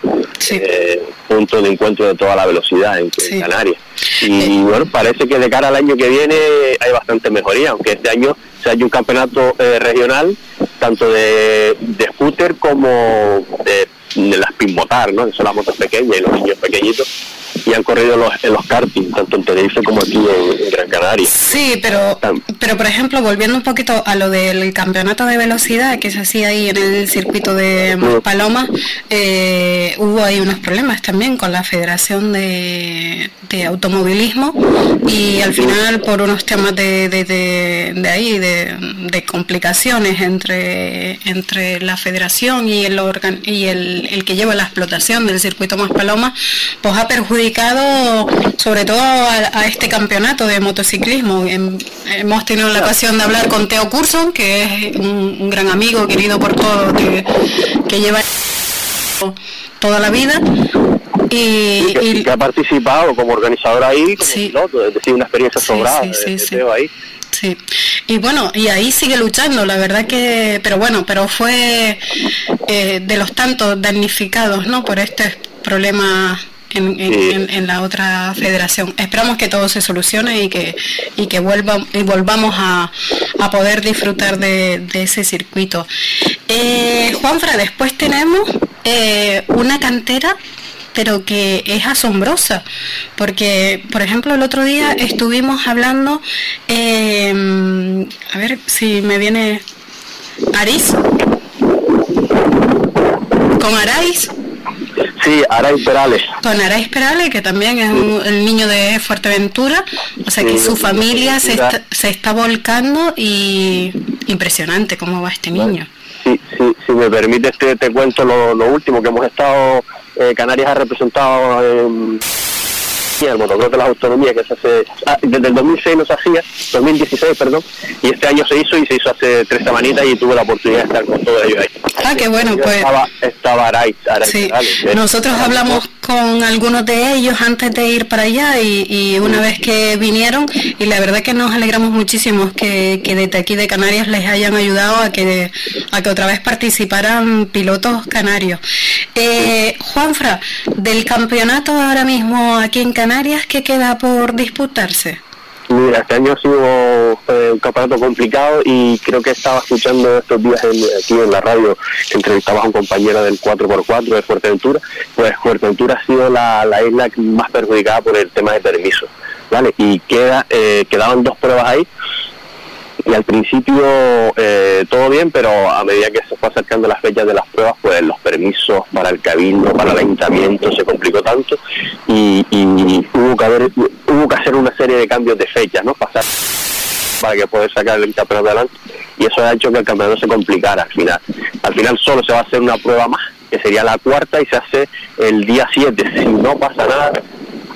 eh, punto de encuentro de toda la velocidad en, Canarias. Y bueno parece que de cara al año que viene hay bastante mejoría aunque este año se haya un campeonato eh, regional tanto de, de scooter como de, de las pinmotar, ¿no? que son las motos pequeñas y los niños pequeñitos y han corrido los, en los karting, tanto en Tenerife como aquí en, Gran Canaria. Sí, pero, pero por ejemplo, volviendo un poquito a lo del campeonato de velocidad que se hacía ahí en el circuito de Paloma, eh, hubo ahí unos problemas también con la Federación de, Automovilismo y al final por unos temas de, de, ahí, de, complicaciones entre, entre la federación y el, y el, el que lleva la explotación del circuito Más Paloma, pues ha perjudicado sobre todo a, este campeonato de motociclismo. hemos tenido la ocasión de hablar con Teo Curson, que es un, gran amigo, querido por todos, que, lleva toda la vida. Y, que, ha participado como organizador ahí, como piloto, es decir, una experiencia sobrada sí, ahí. Sí, y bueno, y ahí sigue luchando, la verdad que, pero bueno, pero fue eh, de los tantos damnificados, ¿no? Por este problema en, la otra federación. Esperamos que todo se solucione y que, y que vuelva, y volvamos a, a poder disfrutar de, ese circuito. Eh, Juanfra, después tenemos eh, una cantera pero que es asombrosa, porque, por ejemplo, el otro día estuvimos hablando, eh, a ver si me viene Aris, con Arais, Sí, Arais Perales. Con Arais Perales, que también es el niño de Fuerteventura, o sea que su familia se está, se está volcando y impresionante cómo va este niño. Sí, sí, si me permites te, te cuento lo, último que hemos estado, eh, Canarias ha representado el motocross de las autonomías que se hace ah, desde el 2006 no se hacía 2016 perdón y este año se hizo y se hizo hace tres semanitas y tuve la oportunidad de estar con todos ellos ahí. Ah qué bueno pues. Estaba, estaba sí. nosotros hablamos con algunos de ellos antes de ir para allá y, una vez que vinieron y la verdad que nos alegramos muchísimo que, que desde aquí de Canarias les hayan ayudado a que a que otra vez participaran pilotos canarios. Eh, Juanfra del campeonato ahora mismo aquí en Canarias ¿qué queda por disputarse? Mira, este año ha sido eh, un campeonato complicado y creo que estaba escuchando estos días aquí en la radio que entrevistabas a un compañero del 4x4 de Fuerteventura. Pues Fuerteventura ha sido la, isla más perjudicada por el tema de permisos. ¿vale? Y queda, eh, quedaban dos pruebas ahí y al principio eh, todo bien, pero a medida que se fue acercando las fechas de las pruebas, pues los permisos para el cabildo, para el ayuntamiento se complicó tanto y, hubo que hacer una serie de cambios de fechas, ¿no? Pasar para que poder sacar el campeonato adelante y eso ha hecho que el campeonato se complicara al final. Al final solo se va a hacer una prueba más, que sería la cuarta y se hace el día 7. Si no pasa nada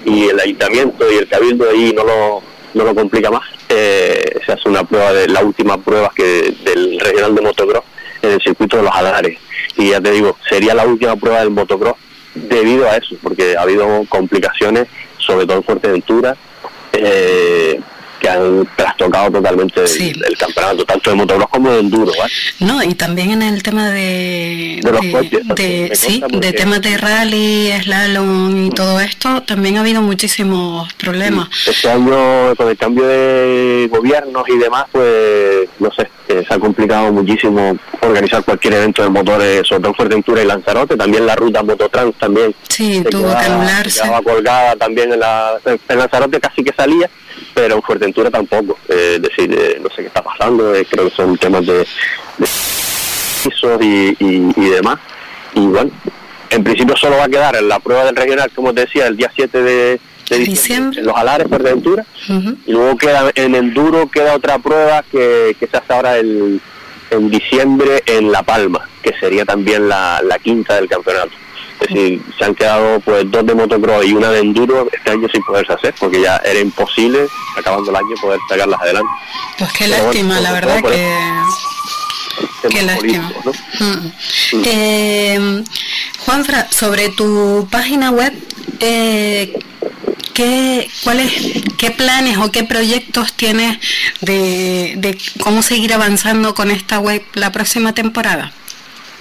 y el ayuntamiento y el cabildo ahí no lo no lo complica más, eh, se hace una prueba de la última prueba que del regional de motocross en el circuito de los Adares. Y ya te digo, sería la última prueba del motocross debido a eso, porque ha habido complicaciones, sobre todo en Fuerteventura, eh, que han trastocado totalmente el, campeonato, tanto de motocross como de enduro. No, y también en el tema de, de, sí, de temas de rally, slalom y todo esto, también ha habido muchísimos problemas. Este año, con el cambio de gobiernos y demás, pues, no sé, eh, se ha complicado muchísimo organizar cualquier evento de motores, sobre todo en Fuerteventura y Lanzarote, también la ruta Mototrans también. Sí, tuvo que anularse. Estaba colgada también en, la, en Lanzarote casi que salía pero en Fuerteventura tampoco. Eh, es decir, eh, no sé qué está pasando, eh, creo que son temas de, pisos y, y, demás. Y bueno, en principio solo va a quedar en la prueba del regional, como te decía, el día 7 de, diciembre, en los Alares, Fuerteventura. Y luego queda en Enduro, queda otra prueba que, que se hace ahora el, en diciembre en La Palma, que sería también la, la quinta del campeonato. Decir, se han quedado pues dos de motocross y una de enduro este año sin poderse hacer, porque ya era imposible, acabando el año, poder sacarlas adelante. Pues qué lástima, la verdad que... Qué lástima. Mm. Mm. Eh, Juanfra, sobre tu página web, eh, ¿qué, cuáles, ¿qué planes o qué proyectos tienes de, de cómo seguir avanzando con esta web la próxima temporada?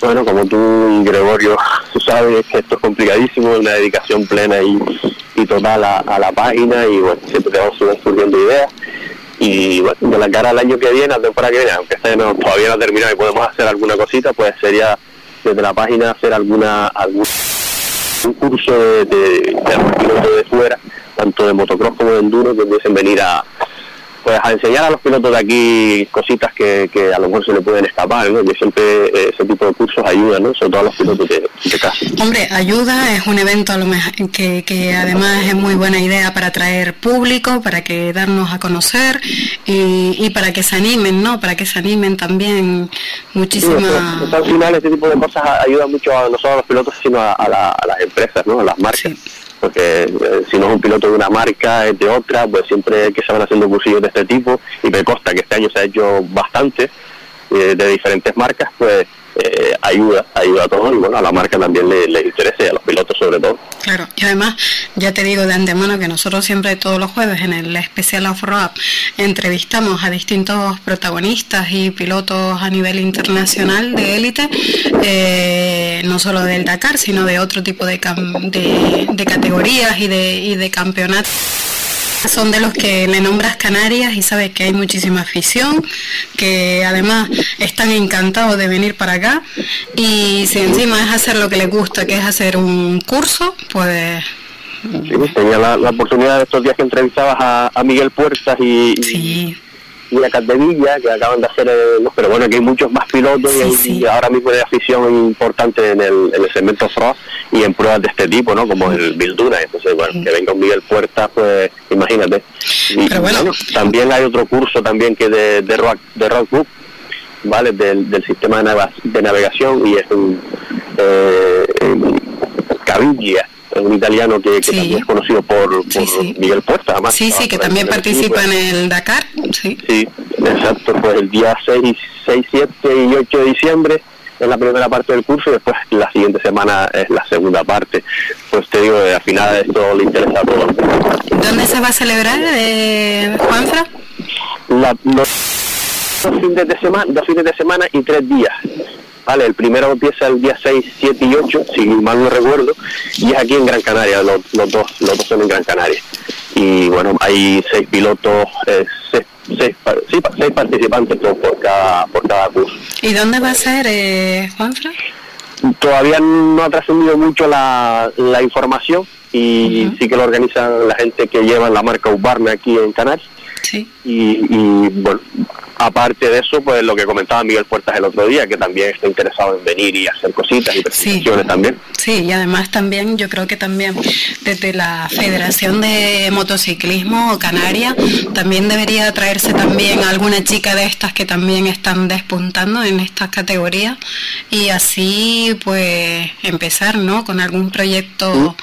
Bueno, como tú, Gregorio, tú *laughs* sabes esto es complicadísimo, una dedicación plena y, total a, la página y bueno, siempre te vamos surgiendo ideas. Y bueno, de la cara al año que viene, la temporada que viene, aunque no, todavía no ha terminado y podemos hacer alguna cosita, pues sería desde la página hacer alguna algún un curso de, de, de, de fuera, tanto de motocross como de enduro, que pudiesen venir a, pues a enseñar a los pilotos de aquí cositas que, que a lo mejor se le pueden escapar, ¿no? Que siempre eh, ese tipo de cursos ayudan, ¿no? Sobre todo a los pilotos de, de casa. Hombre, ayuda, es un evento a lo mejor que, que además es muy buena idea para atraer público, para que darnos a conocer y, y para que se animen, ¿no? Para que se animen también muchísimas... Sí, al final este tipo de cosas ayuda mucho a no solo a los pilotos, sino a, a, las empresas, ¿no? A las marcas porque eh, si no es un piloto de una marca, es de otra, pues siempre que se van haciendo cursillos de este tipo, y me consta que este año se ha hecho bastante eh, de diferentes marcas, pues eh, ayuda, ayuda a todos y bueno, a la marca también le, interesa y a los pilotos sobre todo. Claro, y además ya te digo de antemano que nosotros siempre todos los jueves en el especial Off-Road entrevistamos a distintos protagonistas y pilotos a nivel internacional de élite, eh, no solo del Dakar, sino de otro tipo de, de, de categorías y de, y de campeonatos son de los que le nombras Canarias y sabes que hay muchísima afición, que además están encantados de venir para acá. Y si encima es hacer lo que les gusta, que es hacer un curso, pues... Sí, tenía la, oportunidad de estos días que entrevistabas a, Miguel Puertas y, y a Capdevilla, que acaban de hacer, eh, pero bueno, que hay muchos más pilotos y, ahora mismo hay afición importante en el, en el segmento Frost y en pruebas de este tipo, ¿no? Como el Bilduna, entonces, bueno, que venga un Miguel Puerta, pues imagínate. pero bueno. también hay otro curso también que de, de Rock, de rock Group, ¿vale? Del, del sistema de, navegación y es un eh, Cavilla un italiano que, también es conocido por, Miguel Puerta, además. Sí, sí, que también participa en el Dakar. Sí. sí, exacto, pues el día 6, 6, 7 y 8 de diciembre es la primera parte del curso y después la siguiente semana es la segunda parte. Pues te digo, al final esto le interesa a todos. ¿Dónde se va a celebrar, eh, Juanfra? La, dos, fines de semana, dos fines de semana y tres días. Vale, el primero empieza el día 6, 7 y 8, si mal no recuerdo, y es aquí en Gran Canaria, los, los dos, los dos son en Gran Canaria. Y bueno, hay seis pilotos, eh, seis, seis, seis, participantes por, cada, por cada curso. ¿Y dónde va a ser, eh, Juanfra? Todavía no ha trascendido mucho la, la información y sí que lo organizan la gente que lleva la marca Ubarna aquí en Canarias. Sí. Y, y bueno, aparte de eso, pues lo que comentaba Miguel Puertas el otro día, que también está interesado en venir y hacer cositas y presentaciones también. Sí, y además también, yo creo que también desde la Federación de Motociclismo Canaria, también debería traerse también alguna chica de estas que también están despuntando en estas categorías y así pues empezar, ¿no? Con algún proyecto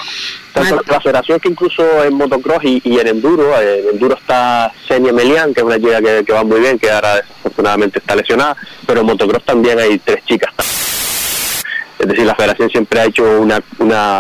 la federación que incluso en motocross y, en enduro, en enduro está Senia Melian, que es una chica que, va muy bien, que ahora desafortunadamente está lesionada, pero en motocross también hay tres chicas. Es decir, la federación siempre ha hecho una,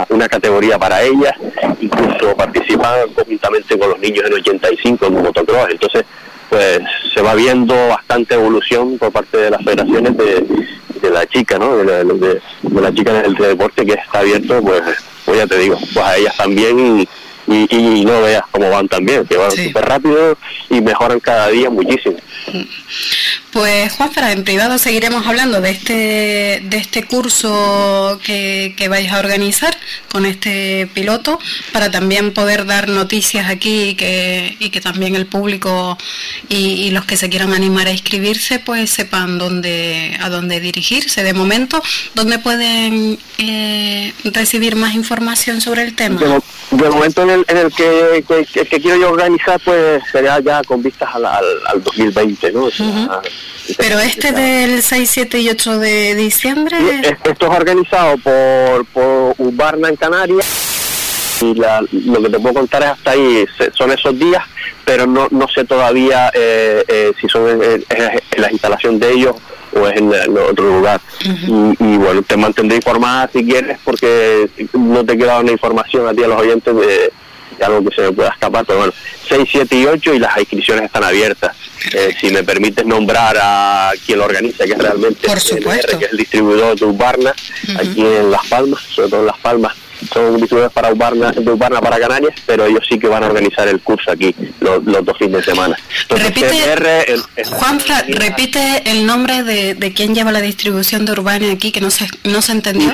una, categoría para ellas, incluso participan conjuntamente con los niños en 85 en motocross, entonces pues se va viendo bastante evolución por parte de las federaciones de, la chica, ¿no? De la, de, la chica del deporte que está abierto, pues pues ya te digo, pues a ellas también y, no veas cómo van también, que van súper rápido y mejoran cada día muchísimo. Pues Juanfra, en privado seguiremos hablando de este, de este curso que, que vais a organizar con este piloto para también poder dar noticias aquí y que, y que también el público y, los que se quieran animar a inscribirse pues sepan dónde, a dónde dirigirse. De momento, ¿dónde pueden eh, recibir más información sobre el tema? De, momento en el, en el que, que, quiero yo organizar pues sería ya con vistas al, al, 2020, ¿no? Pero este del 6, 7 y 8 de diciembre... Esto es organizado por, por Ubarna en Canarias y lo que te puedo contar es hasta ahí, son esos días, pero no, no sé todavía eh, eh, si son en, la instalación de ellos o es en, otro lugar. y, bueno, te mantendré informada si quieres, porque no te quiero dar una información a ti, a los oyentes, de, algo que se me pueda escapar, pero bueno, 6, 7 y 8 y las inscripciones están abiertas. Eh, si me permites nombrar a quien lo organiza, que es realmente Por supuesto. que es el distribuidor de Ubarna, aquí en Las Palmas, sobre todo en Las Palmas, son distribuidores para Ubarna, de Ubarna para Canarias, pero ellos sí que van a organizar el curso aquí los, dos fines de semana. repite, Juanfra, repite el nombre de, de quien lleva la distribución de Urbana aquí, que no se, no se entendió.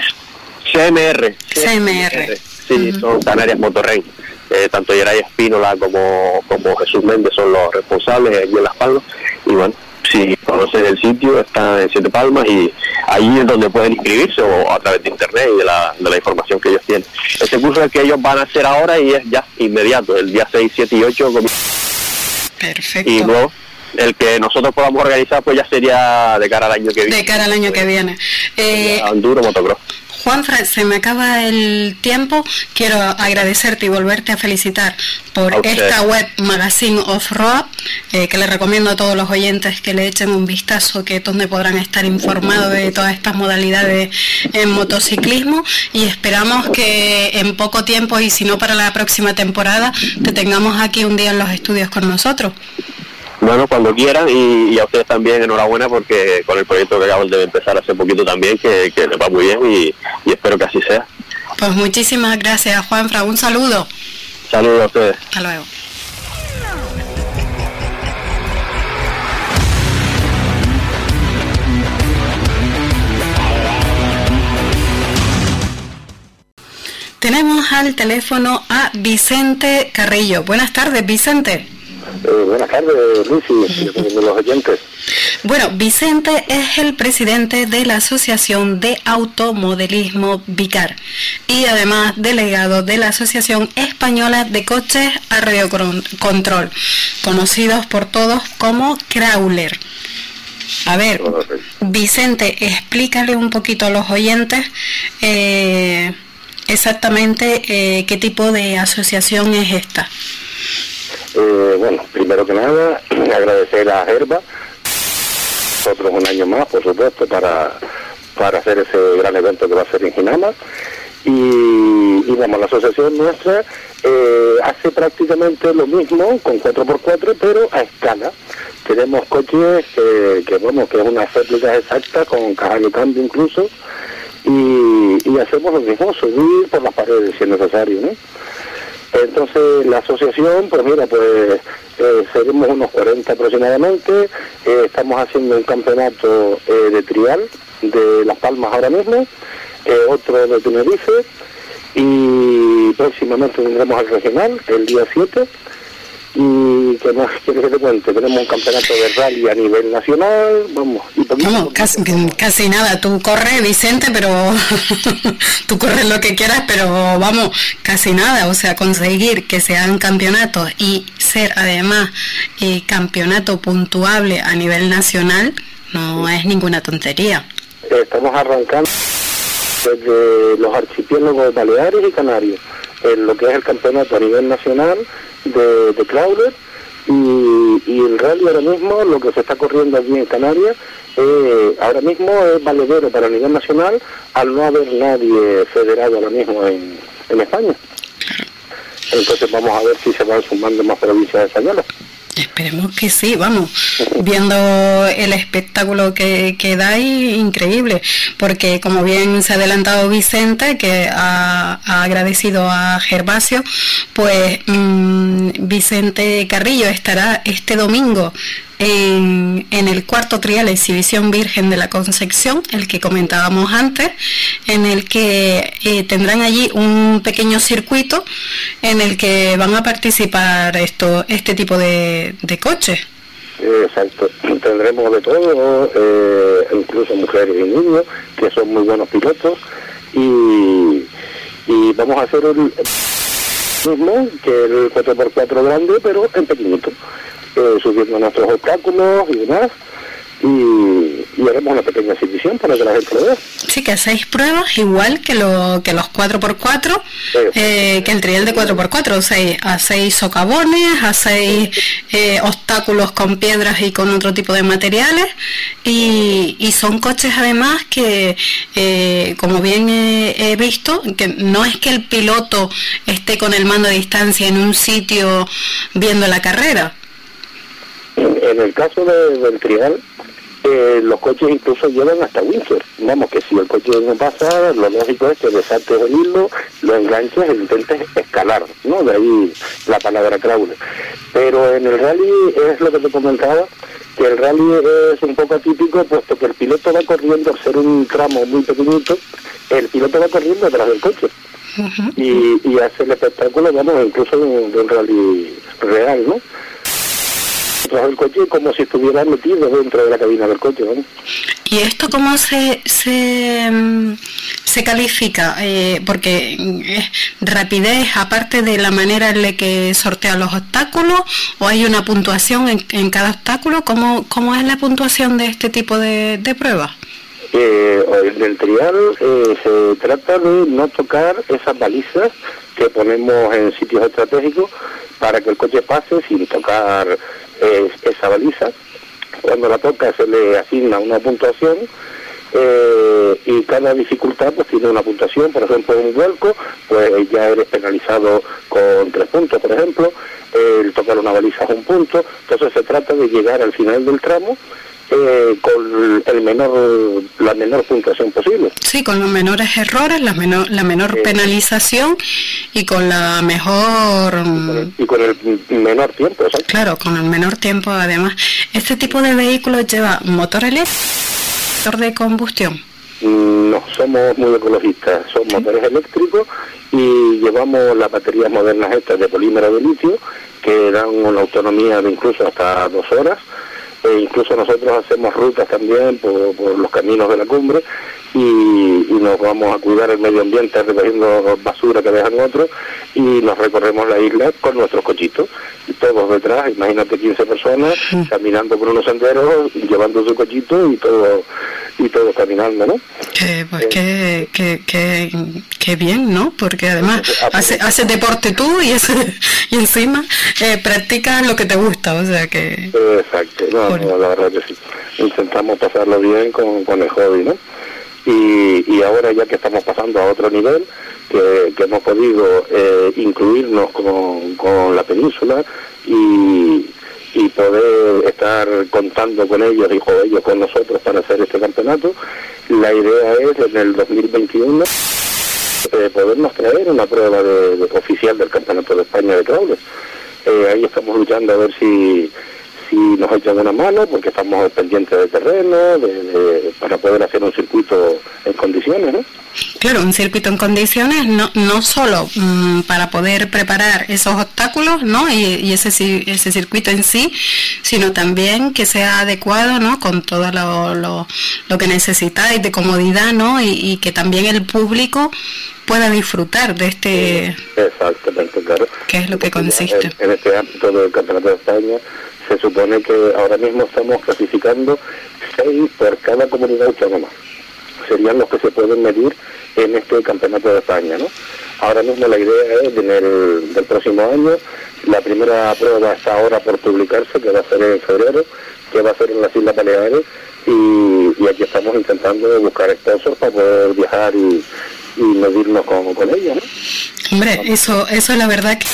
CMR. CMR. Sí, son Canarias Motorrey. Eh, tanto Yeray Espínola como, como Jesús Méndez son los responsables allí en Las Palmas. Y bueno, si conocen el sitio, está en Siete Palmas y ahí es donde pueden inscribirse o a través de internet y de la, de la información que ellos tienen. Este curso es el que ellos van a hacer ahora y es ya inmediato, el día 6, 7 y 8. Perfecto. Y luego el que nosotros podamos organizar pues ya sería de cara al año que viene. De cara al año que viene. Eh, motocross. Juanfra, se me acaba el tiempo. Quiero agradecerte y volverte a felicitar por esta web Magazine of Road, eh, que le recomiendo a todos los oyentes que le echen un vistazo, que es donde podrán estar informados de todas estas modalidades en motociclismo. Y esperamos que en poco tiempo, y si no para la próxima temporada, te tengamos aquí un día en los estudios con nosotros. Bueno, cuando quieran y, a ustedes también enhorabuena porque con el proyecto que acaban de empezar hace poquito también, que, que les va muy bien y, espero que así sea. Pues muchísimas gracias, Juanfra. Un saludo. Saludos a ustedes. Hasta luego. Tenemos al teléfono a Vicente Carrillo. Buenas tardes, Vicente. Eh, buenas tardes, Lucy, los oyentes. Bueno, Vicente es el presidente de la Asociación de Automodelismo Vicar y además delegado de la Asociación Española de Coches a Radio Control, conocidos por todos como Crawler. A ver, Vicente, explícale un poquito a los oyentes eh, exactamente eh, qué tipo de asociación es esta. Eh, bueno, primero que nada, *clears throat* agradecer a Herba, nosotros un año más, por supuesto, para, para hacer ese gran evento que va a ser en Ginama. Y, vamos, la asociación nuestra eh, hace prácticamente lo mismo con 4x4, pero a escala. Tenemos coches que, que que es una réplica exacta con caja de cambio incluso, y, y hacemos lo mismo, subir por las paredes si es necesario, ¿no? Entonces la asociación, pues mira, pues eh, seremos unos 40 aproximadamente, eh, estamos haciendo un campeonato eh, de trial de Las Palmas ahora mismo, eh, otro de Tenerife y próximamente tendremos el regional el día 7 y que más quieres que te cuente tenemos un campeonato de rally a nivel nacional vamos y poquito Vamos, a casi, casi nada, tú corres, Vicente, pero *laughs* tú corres lo que quieras, pero vamos, casi nada, o sea, conseguir que se hagan campeonatos y ser además eh, campeonato puntuable a nivel nacional no es ninguna tontería. Estamos arrancando desde los archipiélagos Baleares y Canarios, en lo que es el campeonato a nivel nacional de, de Crawler y, y el rally ahora mismo, lo que se está corriendo allí en Canarias, eh, ahora mismo es valedero para nivel nacional al no haber nadie federado ahora mismo en, en España. Entonces vamos a ver si se van sumando más provincias españolas. Esperemos que sí, vamos, viendo el espectáculo que, que dais, increíble, porque como bien se ha adelantado Vicente, que ha, ha agradecido a Gervasio, pues mm, Vicente Carrillo estará este domingo en, en el cuarto trial Exhibición Virgen de la Concepción, el que comentábamos antes, en el que eh, tendrán allí un pequeño circuito en el que van a participar esto, este tipo de, de coches. Exacto, *clears throat* tendremos de todo, eh, incluso mujeres y niños, que son muy buenos pilotos, y, y vamos a hacer el que el 4x4 grande, pero en pequeñito, eh, subiendo nuestros obstáculos y demás, y, y haremos una pequeña exhibición para que la gente lo vea. Sí, que hacéis pruebas igual que, lo, que los 4x4, eh, que el trial de 4x4. O sea, hacéis socavones, hacéis eh, obstáculos con piedras y con otro tipo de materiales. Y, y son coches además que, eh, como bien he, he visto, que no es que el piloto esté con el mando a distancia en un sitio viendo la carrera. En, en el caso de- del trial, eh, los coches incluso llevan hasta Windsor. Vamos, que si el coche no pasa, lo lógico es que desates el hilo, lo enganches e intentes escalar, ¿no? De ahí la palabra crawler. Pero en el rally es lo que te comentaba, que el rally es un poco atípico, puesto que el piloto va corriendo, al ser un tramo muy pequeñito, el piloto va corriendo detrás del coche. y, y hace el espectáculo, vamos, incluso de un, de un rally real, ¿no? Detrás del coche como si estuviera metido dentro de la cabina del coche, ¿no? ¿Y esto cómo se, se, mm, se califica? Eh, porque es rapidez, aparte de la manera en la que sortea los obstáculos, o hay una puntuación en, en cada obstáculo, ¿Cómo, ¿cómo es la puntuación de este tipo de, de pruebas? Eh, el trial eh, se trata de no tocar esas balizas que ponemos en sitios estratégicos para que el coche pase sin tocar eh, esa baliza. Cuando la toca se le asigna una puntuación y cada dificultad pues tiene una puntuación, por ejemplo un vuelco pues ya eres penalizado con tres puntos, por ejemplo, el tocar una baliza es un punto, entonces se trata de llegar al final del tramo eh, con el menor la menor puntuación posible. Sí, con los menores errores, la menor, la menor penalización y con la mejor... y con el menor tiempo, ¿sabes? Claro, con el menor tiempo además. ¿Este tipo de vehículos lleva motor eléctrico, motor de combustión? Mm, No, somos muy ecologistas, son motores eléctricos y llevamos las baterías modernas estas de polímero de litio que dan una autonomía de incluso hasta dos horas. E incluso nosotros hacemos rutas también por, por los caminos de la cumbre y, y nos vamos a cuidar el medio ambiente recogiendo basura que dejan otros y nos recorremos la isla con nuestros cochitos. Y todos detrás, imagínate 15 personas caminando por unos senderos, llevando su cochito y todo y todo caminando, ¿no? Que, pues que, que, que, bien, ¿no? Porque además hace, hace deporte tú y, *laughs* y encima eh, practicas lo que te gusta, o sea que... Exacto, no, la verdad que sí. Intentamos pasarlo bien con, con el hobby, ¿no? Y, y ahora ya que estamos pasando a otro nivel, que, que hemos podido eh, incluirnos con, con la península y, y poder estar contando con ellos y con ellos con nosotros para hacer este campeonato. La idea es en el 2021 eh, podernos traer una prueba de, oficial del Campeonato de España de Crawler. Eh, ahí estamos luchando a ver si, si nos echan una mano, porque estamos pendientes de terreno, de, para poder hacer un circuito en condiciones, ¿no? Claro, un circuito en condiciones, no, no solo mm, para poder preparar esos obstáculos, ¿no? Y, ese, ese circuito en sí, sino también que sea adecuado, ¿no? Con todo lo, lo, lo que necesitáis de comodidad, ¿no? Y, que también el público pueda disfrutar de este... Exactamente, claro. ¿Qué es lo que consiste? En, en este ámbito del Campeonato de España se supone que ahora mismo estamos clasificando seis por cada comunidad autónoma. Serían los que se pueden medir en este campeonato de España, ¿no? Ahora mismo la idea es en el del próximo año, la primera prueba está ahora por publicarse, que va a ser en febrero, que va a ser en las Islas Baleares, y, aquí estamos intentando buscar sponsors para poder viajar y, medirnos con, con ella, ¿no? Hombre, eso, eso es la verdad que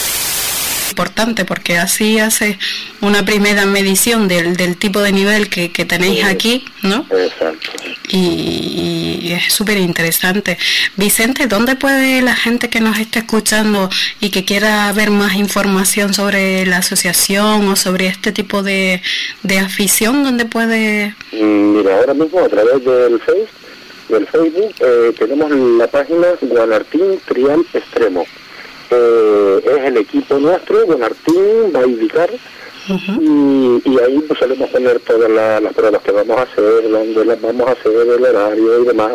importante porque así hace una primera medición del, del tipo de nivel que, tenéis aquí, ¿no? Y, es súper interesante. Vicente, ¿dónde puede la gente que nos esté escuchando y que quiera ver más información sobre la asociación o sobre este tipo de, de afición, dónde puede...? Mm, mira, ahora mismo a través del Facebook, del Facebook eh, tenemos la página Guanartín Trial Extremo eh, es el equipo nuestro, Bonartín, va a indicar, y, ahí pues solemos poner todas las pruebas que vamos a hacer, dónde las vamos a hacer, el horario y demás,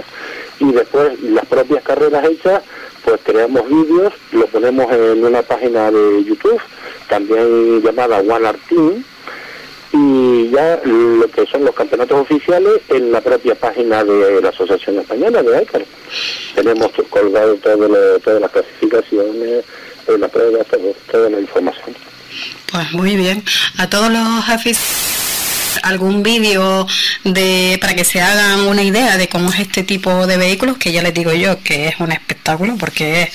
y después las propias carreras hechas, pues creamos vídeos, lo ponemos en una página de YouTube, también llamada One y ya lo que son los campeonatos oficiales en la propia página de la Asociación Española de ICAR. Tenemos colgado todo todas las clasificaciones, eh, la prueba, toda la información. Pues muy bien. A todos los aficionados algún vídeo de para que se hagan una idea de cómo es este tipo de vehículos, que ya les digo yo que es un espectáculo porque es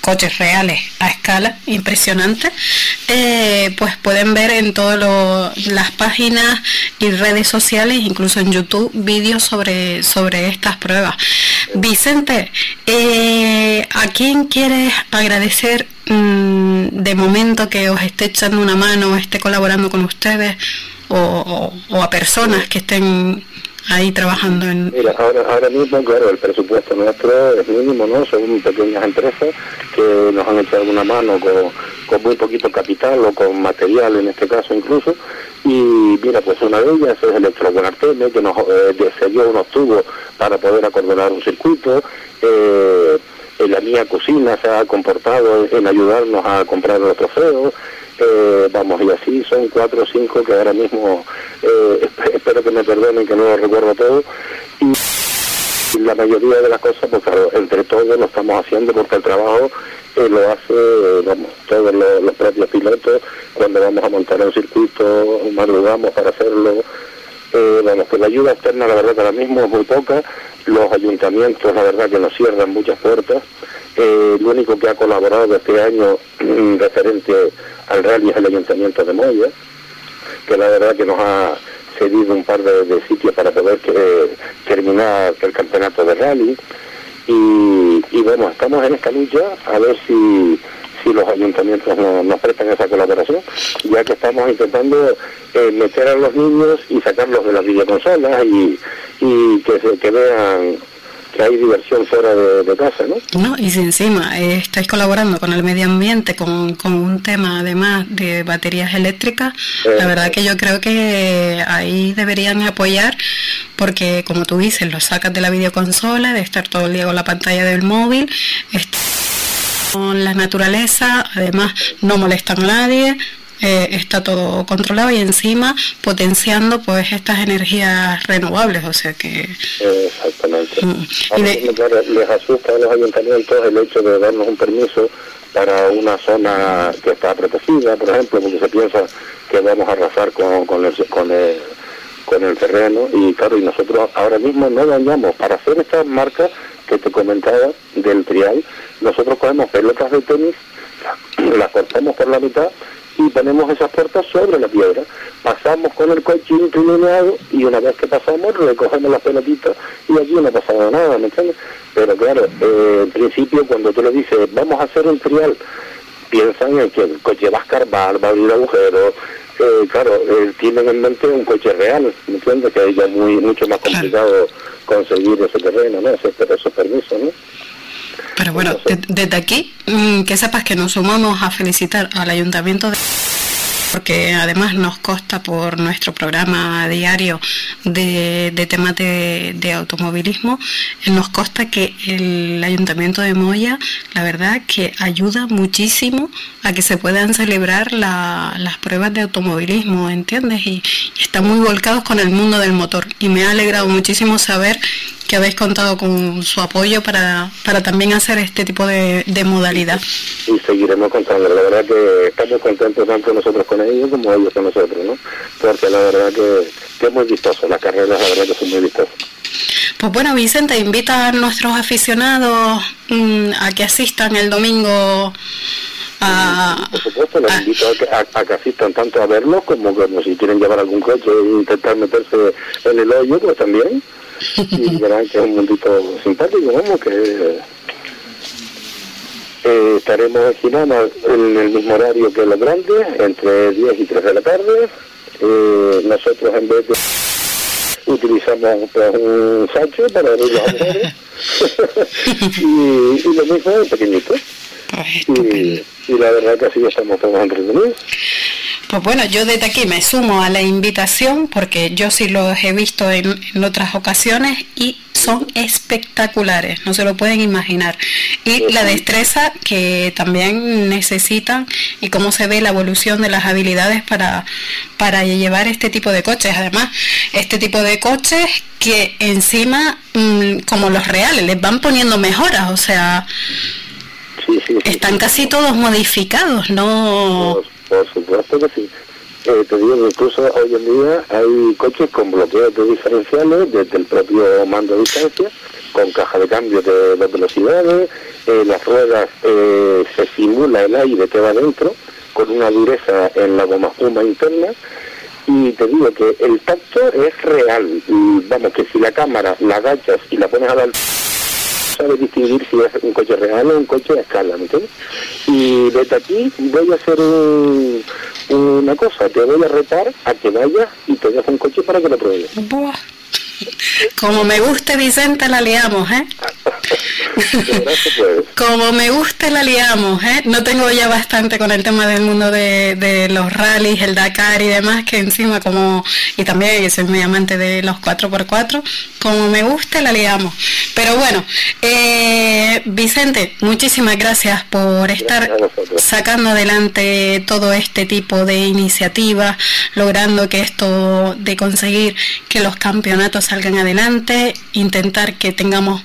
coches reales a escala impresionante, eh, pues pueden ver en todas las páginas y redes sociales, incluso en YouTube, vídeos sobre, sobre estas pruebas. Vicente, eh, ¿a quién quieres agradecer mm, de momento que os esté echando una mano, esté colaborando con ustedes? O, a personas que estén ahí trabajando en... Mira, ahora, ahora mismo, claro, el presupuesto nuestro es mínimo, ¿no? Son pequeñas empresas que nos han echado una mano con, con muy poquito capital o con material en este caso incluso. Y mira, pues una de ellas es Electrobuenarteme, que nos eh, unos tubos para poder acordonar un circuito. Eh, la mía cocina se ha comportado en ayudarnos a comprar los trofeos. Eh, vamos, y así son cuatro o cinco que ahora mismo eh, espero que me perdonen que no lo recuerdo todo. Y la mayoría de las cosas, pues claro, entre todos lo estamos haciendo porque el trabajo eh, lo hace, vamos, todos los, propios pilotos, cuando vamos a montar un circuito, madrugamos para hacerlo. Vamos, que la ayuda externa la verdad que ahora mismo es muy poca, los ayuntamientos la verdad que nos cierran muchas puertas, eh, el único que ha colaborado este año mm, referente al rally es el Ayuntamiento de Moya, que la verdad que nos ha cedido un par de, sitios para poder terminar el campeonato de rally. Y, bueno, estamos en esta lucha a ver si, si los ayuntamientos nos, prestan esa colaboración, ya que estamos intentando eh, meter a los niños y sacarlos de las videoconsolas y, y que, se, que vean que hay diversión fuera de, casa, ¿no? No, y si encima eh, estáis colaborando con el medio ambiente, con, con un tema además de baterías eléctricas, la verdad que yo creo que ahí deberían apoyar, porque como tú dices, lo sacas de la videoconsola, de estar todo el día con la pantalla del móvil, con la naturaleza, además no molestan a nadie, eh, está todo controlado y encima potenciando pues estas energías renovables, o sea que... Exactamente. Mm. les asusta a los ayuntamientos el hecho de darnos un permiso para una zona que está protegida, por ejemplo, porque se piensa que vamos a arrasar con, con, el, con, el, con el terreno y claro, y nosotros ahora mismo no dañamos para hacer estas marcas que te comentaba del trial, nosotros cogemos pelotas de tenis, *clears throat* las cortamos por la mitad y ponemos esas puertas sobre la piedra. Pasamos con el coche inclinado y una vez que pasamos recogemos las pelotitas y allí no ha pasado nada, ¿me entiendes? Pero claro, eh, en principio cuando tú le dices vamos a hacer un trial, piensan en que el coche va a escarbar, va a abrir agujeros, eh, claro, eh, tienen en mente un coche real, ¿me entiendes? Que es ya muy, mucho más complicado conseguir ese terreno, ¿no? Ese, esos permisos, ¿no? Pero bueno, desde aquí, mm, que sepas que nos sumamos a felicitar al ayuntamiento de porque además nos consta por nuestro programa diario de, temas de, automovilismo, nos consta que el Ayuntamiento de Moya, la verdad, que ayuda muchísimo a que se puedan celebrar las pruebas de automovilismo, ¿entiendes? Y, y están muy volcados con el mundo del motor. Y me ha alegrado muchísimo saber que habéis contado con su apoyo para, para también hacer este tipo de, modalidad. Y seguiremos contando. La verdad que estamos contentos tanto nosotros con ellos como ellos con nosotros, ¿no? Porque la verdad que, es muy vistoso. Las carreras, la verdad que son muy vistosas. Pues bueno, Vicente, invita a nuestros aficionados mm, a que asistan el domingo a... Por supuesto, los invito a que, asistan tanto a verlo como, como si quieren llevar algún coche e intentar meterse en el hoyo, pues también y verán que es un mundito simpático, vamos, que eh, estaremos en Girona en el mismo horario que los grandes, entre 10 y 3 de la tarde. Eh, nosotros en vez de utilizamos pues, un sacho para abrir los agujeros *laughs* y, y, lo mismo es pequeñito. Y, y, la verdad que así estamos todos entretenidos. Pues bueno, yo desde aquí me sumo a la invitación porque yo sí los he visto en, otras ocasiones y son espectaculares, no se lo pueden imaginar. Y la destreza que también necesitan y cómo se ve la evolución de las habilidades para, para llevar este tipo de coches. Además, este tipo de coches que encima, mm, como los reales, les van poniendo mejoras, o sea, están casi todos modificados, ¿no? Por supuesto que sí. Eh, te digo, incluso hoy en día hay coches con bloqueos de diferenciales desde el propio mando de distancia, con caja de cambio de dos velocidades, eh, las ruedas eh, se simula el aire que va dentro, con una dureza en la goma fuma interna, y te digo que el tacto es real. vamos, que si la cámara la agachas y la pones a la sabe distinguir si es un coche real o un coche a escala, ¿me entiendes? Y desde aquí voy a hacer una cosa, te voy a retar a que vayas y te dejo un coche para que lo pruebes. Como me guste Vicente, la liamos, ¿eh? *laughs* Como me guste, la liamos, ¿eh? No tengo ya bastante con el tema del mundo de, los rallies, el Dakar y demás, que encima como, y también soy muy amante de los 4x4, como me guste, la liamos. Pero bueno, eh, Vicente, muchísimas gracias por estar sacando adelante todo este tipo de iniciativas, logrando que esto de conseguir que los campeonatos salgan adelante, intentar que tengamos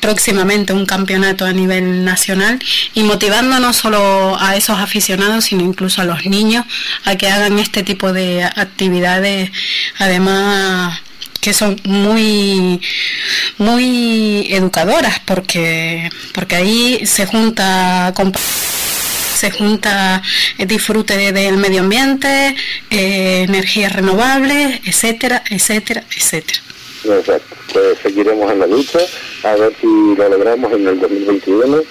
próximamente un campeonato a nivel nacional y motivando no solo a esos aficionados, sino incluso a los niños a que hagan este tipo de actividades, además que son muy muy educadoras porque porque ahí se junta se junta disfrute del medio ambiente, eh, energías renovables, etcétera, etcétera, etcétera. Exacto. Pues seguiremos en la lucha, a ver si lo logramos en el 2021.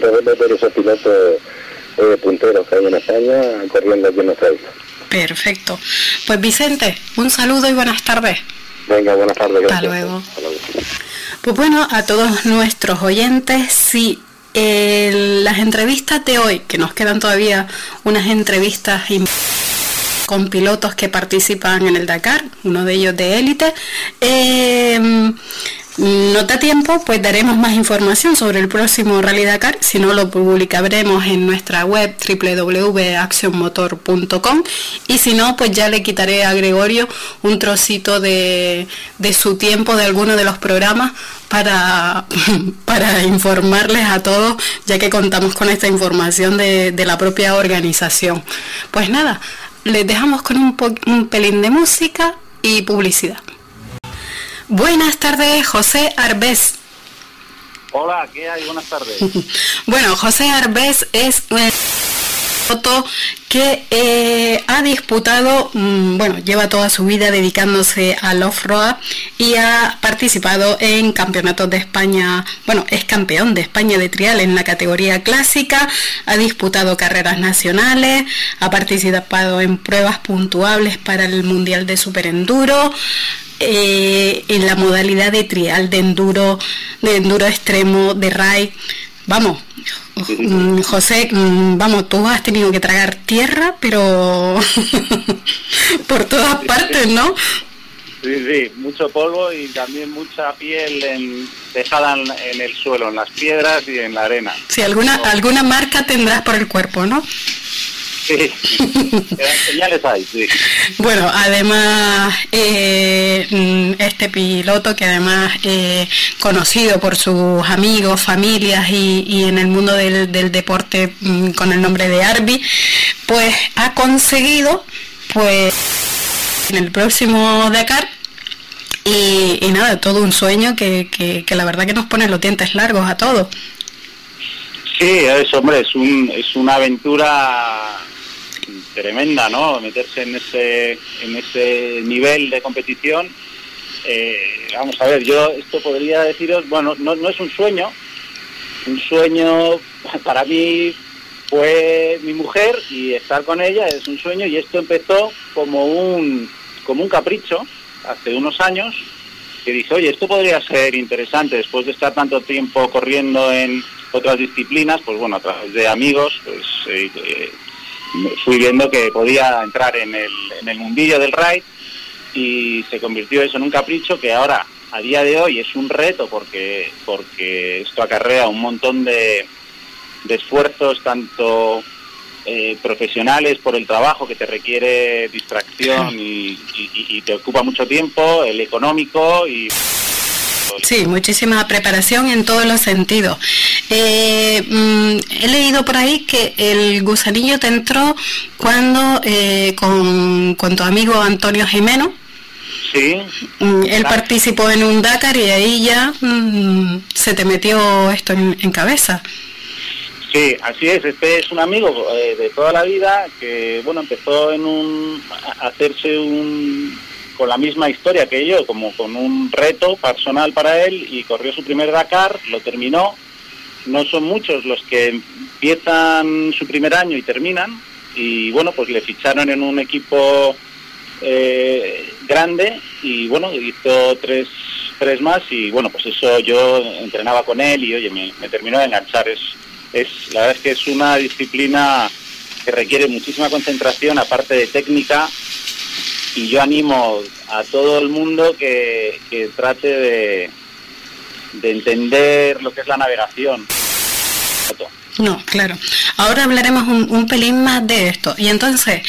Podemos ver esos pilotos eh, punteros que hay en España corriendo aquí en nuestra isla. Perfecto. Pues Vicente, un saludo y buenas tardes. Venga, buenas tardes. Hasta luego. Pues bueno, a todos nuestros oyentes, sí, las entrevistas de hoy, que nos quedan todavía unas entrevistas con pilotos que participan en el Dakar, uno de ellos de élite. Eh, tiempo, pues daremos más información sobre el próximo Rally Dakar, si no lo publicaremos en nuestra web www.accionmotor.com y si no, pues ya le quitaré a Gregorio un trocito de, su tiempo de alguno de los programas para, *laughs* para informarles a todos, ya que contamos con esta información de, la propia organización. Pues nada, les dejamos con un, un pelín de música y publicidad. Buenas tardes, José Arbés. Hola, ¿qué hay? Buenas tardes. *laughs* bueno, José Arbés es foto que eh, ha disputado, mm, bueno, lleva toda su vida dedicándose al off-road y ha participado en campeonatos de España, bueno, es campeón de España de trial en la categoría clásica, ha disputado carreras nacionales, ha participado en pruebas puntuables para el Mundial de Superenduro, eh, en la modalidad de trial, de enduro, de enduro extremo, de ride. Vamos, mm, José, mm, vamos, tú has tenido que tragar tierra, pero *laughs* por todas partes, ¿no? Sí, sí, mucho polvo y también mucha piel en, dejada en, el suelo, en las piedras y en la arena. Sí, alguna, alguna marca tendrás por el cuerpo, ¿no? Sí, *laughs* señales hay, sí. Bueno, además, eh, mm, este piloto que además eh, conocido por sus amigos, familias y, en el mundo del, deporte mm, con el nombre de Arby, pues ha conseguido, pues, en el próximo Dakar y, nada, todo un sueño que, que, la verdad que nos pone los dientes largos a todos. Sí, es, hombre, es, un, es una aventura tremenda, ¿no? Meterse en ese, en ese nivel de competición. Eh, vamos a ver, yo esto podría deciros, bueno, no, no es un sueño, un sueño para mí fue mi mujer y estar con ella es un sueño y esto empezó como un, como un capricho hace unos años que dije, oye, esto podría ser interesante después de estar tanto tiempo corriendo en otras disciplinas, pues bueno, a través de amigos, pues eh, fui viendo que podía entrar en el, en el mundillo del ride y se convirtió eso en un capricho que ahora a día de hoy es un reto porque porque esto acarrea un montón de, esfuerzos tanto eh, profesionales por el trabajo que te requiere distracción y te ocupa mucho tiempo, el económico y Sí, muchísima preparación en todos los sentidos. Eh, mm, he leído por ahí que el gusanillo te entró cuando eh, con, tu amigo Antonio Jimeno. Sí. Mm, él participó en un Dakar y ahí ya mm, se te metió esto en, cabeza. Sí, así es. Este es un amigo eh, de toda la vida que, bueno, empezó en un a hacerse un con la misma historia que yo, como con un reto personal para él y corrió su primer Dakar, lo terminó. No son muchos los que empiezan su primer año y terminan y bueno, pues le ficharon en un equipo eh, grande y bueno, hizo tres, tres más y bueno, pues eso yo entrenaba con él y oye, me, terminó de enganchar. Es, es, la verdad es que es una disciplina que requiere muchísima concentración, aparte de técnica, y yo animo a todo el mundo que, trate de, de entender lo que es la navegación. No, claro. Ahora hablaremos un, pelín más de esto. Y entonces,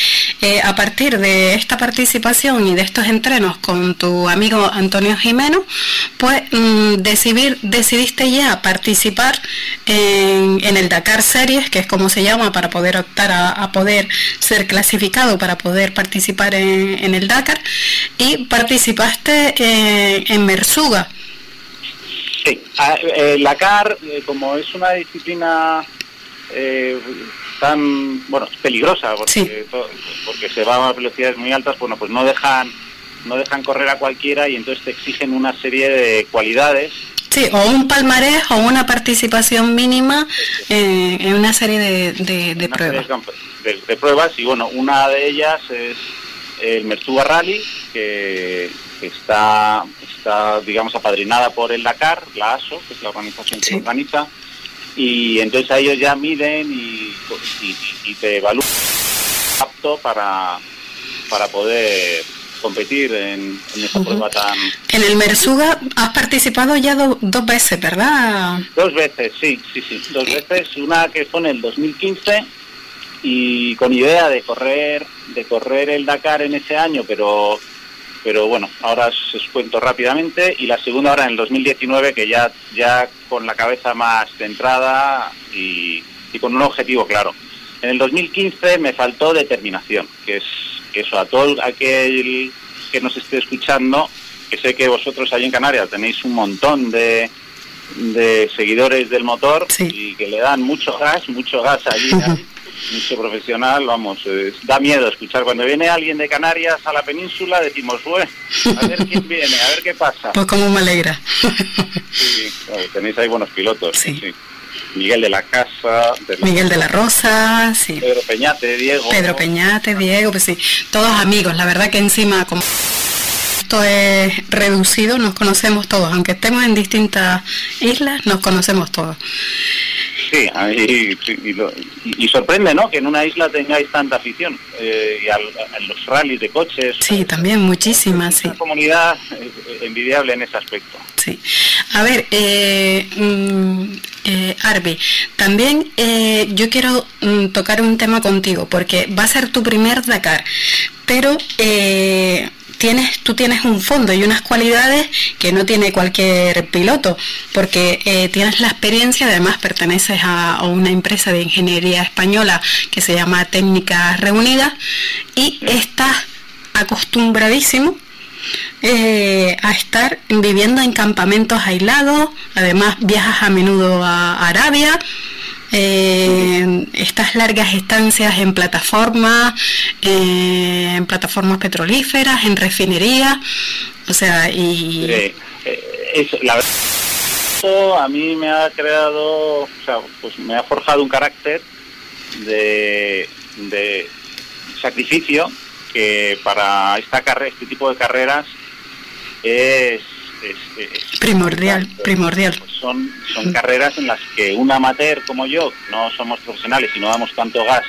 eh, a partir de esta participación y de estos entrenos con tu amigo Antonio Jimeno, pues mm, decidir, decidiste ya participar en, el Dakar Series, que es como se llama, para poder optar a, poder ser clasificado, para poder participar en, el Dakar, y participaste eh, en Mersuga. Sí, el Dakar, eh, como es una disciplina eh, tan bueno peligrosa porque porque se va a velocidades muy altas bueno pues no dejan no dejan correr a cualquiera y entonces te exigen una serie de cualidades. Sí, o un palmarés o una participación mínima eh, en una serie de, de, pruebas. De, pruebas y bueno, una de ellas es el Mertuga Rally, que, está, está, digamos, apadrinada por el Dakar, la ASO, que es la organización que organiza, y entonces a ellos ya miden y, te evalúan apto para, para poder competir en, en esta prueba tan... En el Mersuga has participado ya dos veces, ¿verdad? Dos veces, sí, sí, sí, dos veces. Una que fue en el 2015 y con idea de correr de correr el Dakar en ese año, pero pero bueno, ahora os cuento rápidamente y la segunda ahora en el 2019 que ya ya con la cabeza más centrada y, y con un objetivo claro. En el 2015 me faltó determinación, que es que eso a todo aquel que nos esté escuchando, que sé que vosotros allí en Canarias tenéis un montón de, de seguidores del motor y que le dan mucho gas, mucho gas allí, *laughs* mucho profesional, vamos, da miedo escuchar cuando viene alguien de Canarias a la península, decimos, a ver quién *laughs* viene, a ver qué pasa. Pues como me alegra. sí, tenéis ahí buenos pilotos. sí. Miguel de la Casa, Miguel de la Rosa, sí. Pedro Peñate, Diego. Pedro Peñate, Diego, pues sí, todos amigos. La verdad que encima como esto es reducido, nos conocemos todos, aunque estemos en distintas islas, nos conocemos todos. Sí, y, sorprende, ¿no? Que en una isla tengáis tanta afición eh, y a, los rallies de coches. Sí, también muchísimas, sí. Una comunidad eh, envidiable en ese aspecto. Sí. A ver, eh, mm, eh, Arby, también eh, yo quiero mm, tocar un tema contigo, porque va a ser tu primer Dakar, pero eh, tienes, tú tienes un fondo y unas cualidades que no tiene cualquier piloto, porque tienes la experiencia, además perteneces a, una empresa de ingeniería española que se llama Técnicas Reunidas y estás acostumbradísimo eh, a estar viviendo en campamentos aislados, además viajas a menudo a Arabia, eh, estas largas estancias en plataformas, eh, en plataformas petrolíferas, en refinerías, o sea, y... la verdad, a mí me ha creado, o sea, pues me ha forjado un carácter de, de sacrificio que para esta carrera, este tipo de carreras es, primordial, primordial. Pues son, son carreras en las que un amateur como yo, no somos profesionales y no damos tanto gas,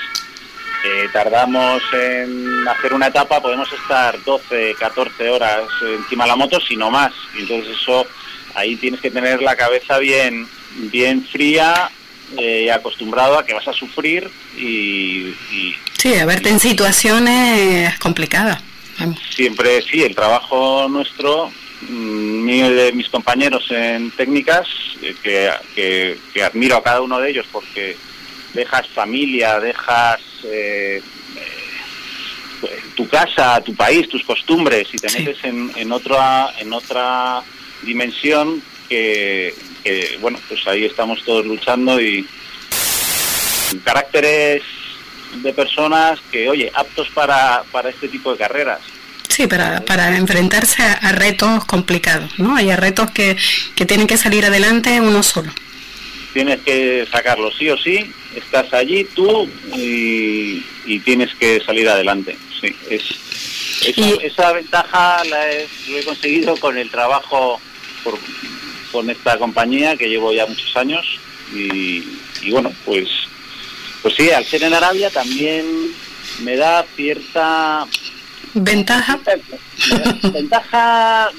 eh, tardamos en hacer una etapa, podemos estar 12, 14 horas encima de la moto, si no más. Entonces eso, ahí tienes que tener la cabeza bien, bien fría eh, acostumbrado a que vas a sufrir y, sí, a verte en situaciones complicadas. Siempre sí, el trabajo nuestro, y de mis compañeros en técnicas, eh, que, admiro a cada uno de ellos porque dejas familia, dejas eh, tu casa, tu país, tus costumbres y te metes en, en, otra, en otra dimensión que, bueno, pues ahí estamos todos luchando y caracteres de personas que, oye, aptos para, para este tipo de carreras. Sí, para, para enfrentarse a, retos complicados, ¿no? Hay retos que, que tienen que salir adelante uno solo. Tienes que sacarlo sí o sí, estás allí tú y, tienes que salir adelante. Sí, es, esa, ventaja la he, lo he conseguido con el trabajo por, con esta compañía que llevo ya muchos años y, bueno, pues, pues sí, al ser en Arabia también me da cierta ventaja. Ventaja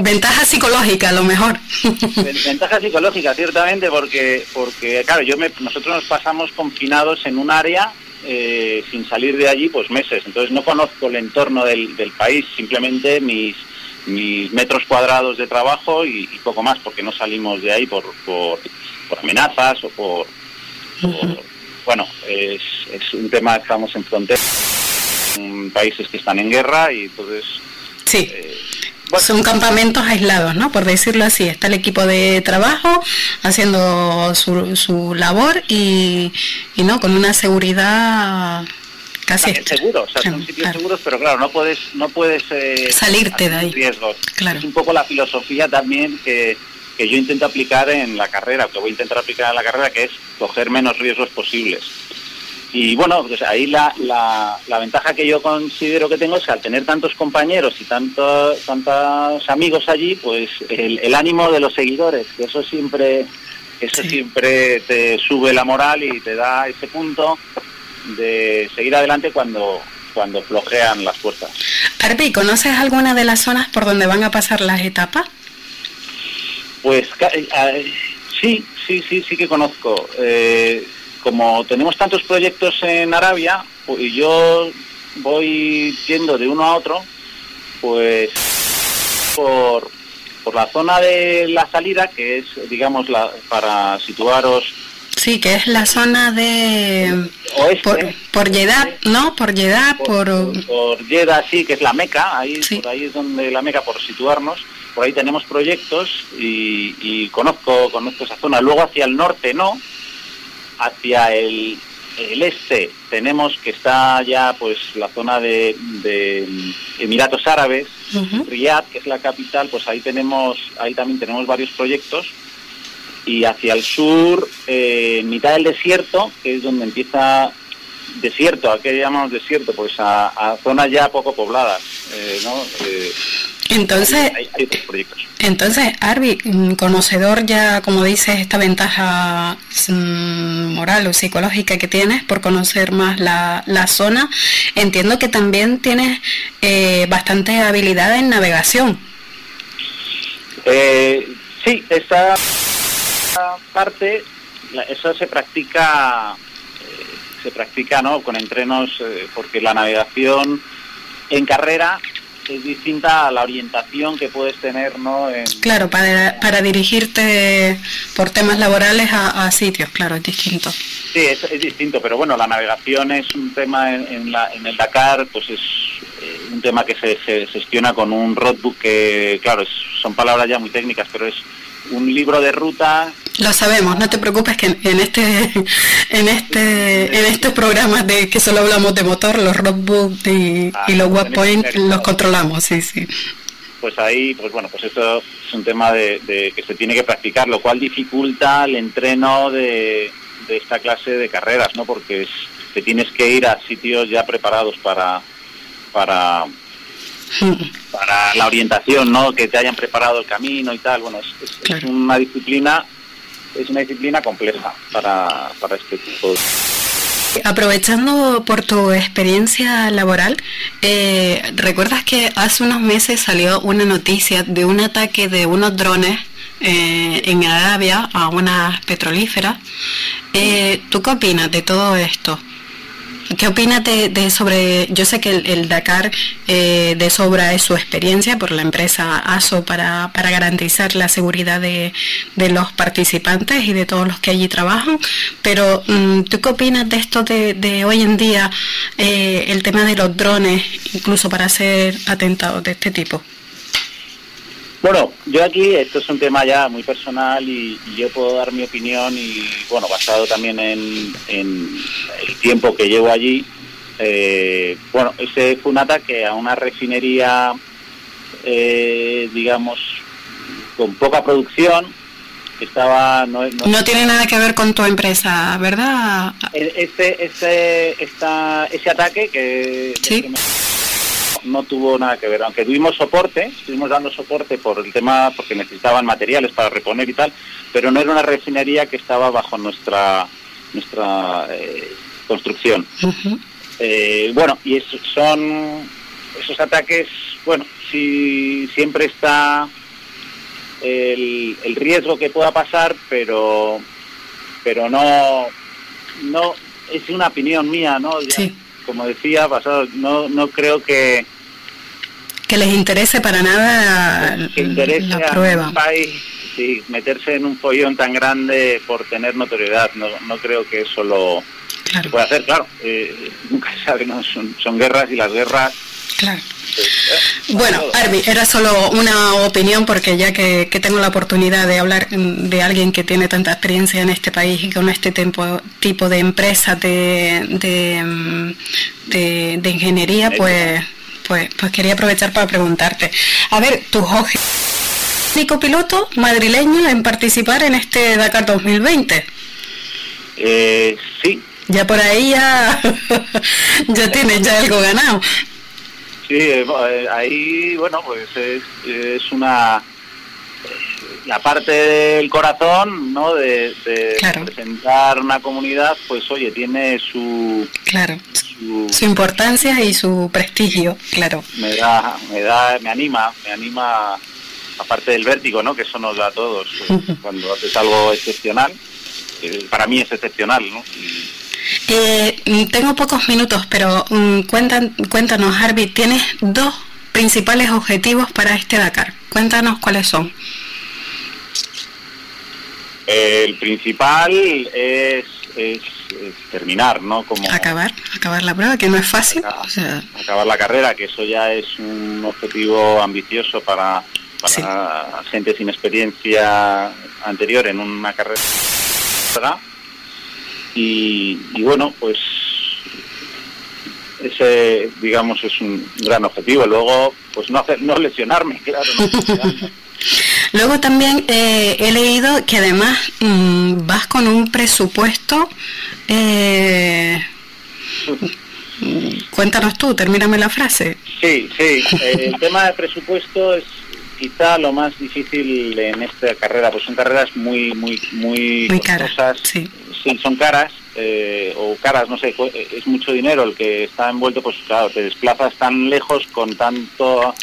ventaja psicológica a lo mejor. Ventaja psicológica ciertamente porque porque claro yo me, nosotros nos pasamos confinados en un área eh, sin salir de allí pues meses. Entonces no conozco el entorno del, del país simplemente mis mis metros cuadrados de trabajo y, poco más, porque no salimos de ahí por, por, amenazas o por, bueno, es, es, un tema que estamos en frontera, países que están en guerra y entonces... Sí. Eh, Son campamentos aislados, ¿no? Por decirlo así. Está el equipo de trabajo haciendo su, su labor y, y no con una seguridad Casi seguros, o sea, son sitios seguros, pero claro, no puedes, no puedes eh, salirte de ahí. Riesgos. Es un poco la filosofía también que, que yo intento aplicar en la carrera, que voy a intentar aplicar en la carrera, que es coger menos riesgos posibles. Y bueno, pues ahí la, la, la, ventaja que yo considero que tengo es que al tener tantos compañeros y tantos, tantos amigos allí, pues el, el ánimo de los seguidores, que eso siempre, eso siempre te sube la moral y te da ese punto de seguir adelante cuando, cuando flojean las fuerzas. Arpi, ¿conoces alguna de las zonas por donde van a pasar las etapas? Pues eh, sí, sí, sí, sí que conozco. Eh, como tenemos tantos proyectos en Arabia, pues, y yo voy yendo de uno a otro, pues por, por la zona de la salida, que es, digamos, la, para situaros Sí, que es la zona de... Oeste. Por, Jeddah, ¿no? Por Jeddah, por... Por, Jeddah, sí, que es la Meca, ahí, por ahí es donde la Meca, por situarnos. Por ahí tenemos proyectos y, conozco, conozco esa zona. Luego hacia el norte no, hacia el, este tenemos que está ya pues la zona de, Emiratos Árabes, Riyadh, que es la capital, pues ahí tenemos, ahí también tenemos varios proyectos y hacia el sur, eh, en mitad del desierto, que es donde empieza desierto, ¿a qué llamamos desierto? Pues a, zonas ya poco pobladas, eh, ¿no? Eh, entonces, entonces, Arby, mm, conocedor ya, como dices, esta ventaja mm, moral o psicológica que tienes por conocer más la, la zona, entiendo que también tienes bastante habilidad en navegación. sí, esa parte, eso se practica, eh, se practica, ¿no? Con entrenos, eh, porque la navegación en carrera es distinta a la orientación que puedes tener, ¿no? Claro, para, para dirigirte por temas laborales a, sitios, claro, es distinto. Sí, es, es, distinto, pero bueno, la navegación es un tema en, la, en el Dakar, pues es eh, un tema que se, se, gestiona con un roadbook que, claro, son palabras ya muy técnicas, pero es un libro de ruta. Lo sabemos, no te preocupes que en este en este en estos programas de que solo hablamos de motor, los roadbook y, ah, y los waypoint los controlamos, sí, sí. Pues ahí, pues bueno, pues esto es un tema de, que se tiene que practicar, lo cual dificulta el entreno de, de esta clase de carreras, ¿no? Porque es, te tienes que ir a sitios ya preparados para para *laughs* para la orientación, ¿no? Que te hayan preparado el camino y tal. Bueno, es, una disciplina, es una disciplina compleja para, para este tipo de... Aprovechando por tu experiencia laboral, eh, ¿recuerdas que hace unos meses salió una noticia de un ataque de unos drones eh, en Arabia a una petrolífera? Eh, ¿Tú qué opinas de todo esto? ¿Qué opinas de, sobre, yo sé que el, Dakar eh, de sobra es su experiencia por la empresa ASO para, para garantizar la seguridad de, los participantes y de todos los que allí trabajan, pero mm, ¿tú qué opinas de esto de, hoy en día, eh, el tema de los drones, incluso para hacer atentados de este tipo? Bueno, yo aquí, esto es un tema ya muy personal y, yo puedo dar mi opinión y, bueno, basado también en, el tiempo que llevo allí. Eh, bueno, ese fue un ataque a una refinería, eh, digamos, con poca producción, que estaba... No, tiene nada que ver con tu empresa, ¿verdad? Este, este, esta, ese ataque que... ¿Sí? No tuvo nada que ver, aunque tuvimos soporte, estuvimos dando soporte por el tema, porque necesitaban materiales para reponer y tal, pero no era una refinería que estaba bajo nuestra nuestra eh, construcción. Eh, bueno, y eso, son esos ataques, bueno, si siempre está el, el riesgo que pueda pasar, pero pero no no es una opinión mía, ¿no? Como decía, pasado, no, no creo que... Que les interese para nada la prueba. sí, meterse en un follón tan grande por tener notoriedad, no, no creo que eso lo se pueda hacer, claro. Eh, nunca se *laughs* sabe, ¿no? son, son guerras y las guerras Claro. Bueno, Arby, era solo una opinión porque ya que, tengo la oportunidad de hablar de alguien que tiene tanta experiencia en este país y con este tipo, tipo de empresa de, de, ingeniería, pues, pues, pues quería aprovechar para preguntarte. A ver, tus único piloto madrileño en participar en este Dakar 2020. Eh, sí. Ya por ahí ya, *laughs* ya tienes ya algo ganado. Sí, eh, ahí, bueno, pues es, una la parte del corazón, ¿no? De, representar una comunidad, pues oye, tiene su... Claro, su, importancia y su prestigio, claro. Me da, me da, me anima, me anima, aparte del vértigo, ¿no? Que eso nos da a todos, eh, *laughs* cuando haces algo excepcional, para mí es excepcional, ¿no? Eh, tengo pocos minutos, pero mm, cuéntanos, Harvey, tienes dos principales objetivos para este Dakar. Cuéntanos cuáles son. El principal es, terminar, ¿no? Como acabar, acabar la prueba, que no es fácil. Acabar, la carrera, que eso ya es un objetivo ambicioso para, gente sin experiencia anterior en una carrera. Y, y bueno, pues ese digamos es un gran objetivo. Luego pues no hacer no lesionarme claro *laughs* luego también eh, he leído que además mm, vas con un presupuesto eh, *laughs* cuéntanos tú termíname la frase. Sí sí eh, el tema de presupuesto es quizá lo más difícil en esta carrera pues son carreras muy muy muy, muy caras sí. sí son caras eh, o caras, no sé, eh, es mucho dinero el que está envuelto, pues claro, te desplazas tan lejos con tanto,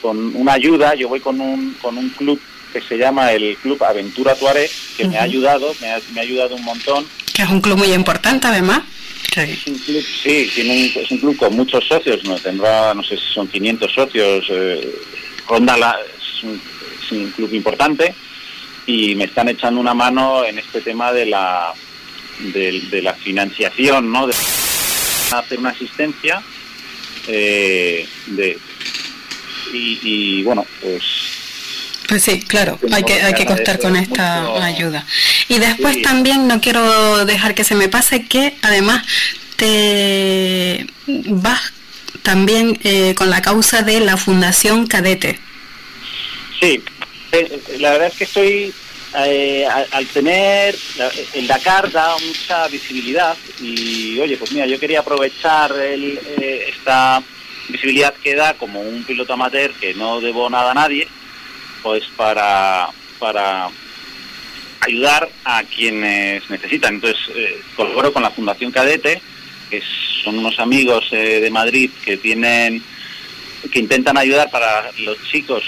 con una ayuda, yo voy con un, con un club que se llama el Club Aventura Tuareg, que me ha ayudado, me ha, me ha, ayudado un montón. Que es un club muy importante además. Sí. Es un club, sí, tiene es un club con muchos socios, no tendrá, no sé si son 500 socios, eh, ronda la, es un, es un club importante y me están echando una mano en este tema de la de, la financiación, ¿no? De hacer una asistencia eh, de, y, bueno, pues pues sí, claro, hay que, hay que contar con esta ayuda. Y después también no quiero dejar que se me pase que además te vas también eh, con la causa de la Fundación Cadete. Sí, eh, la verdad es que estoy eh, al, tener el Dakar da mucha visibilidad y oye pues mira yo quería aprovechar eh, esta visibilidad que da como un piloto amateur que no debo nada a nadie pues para para ayudar a quienes necesitan entonces eh, colaboro con la Fundación Cadete que son unos amigos de Madrid que tienen que intentan ayudar para los chicos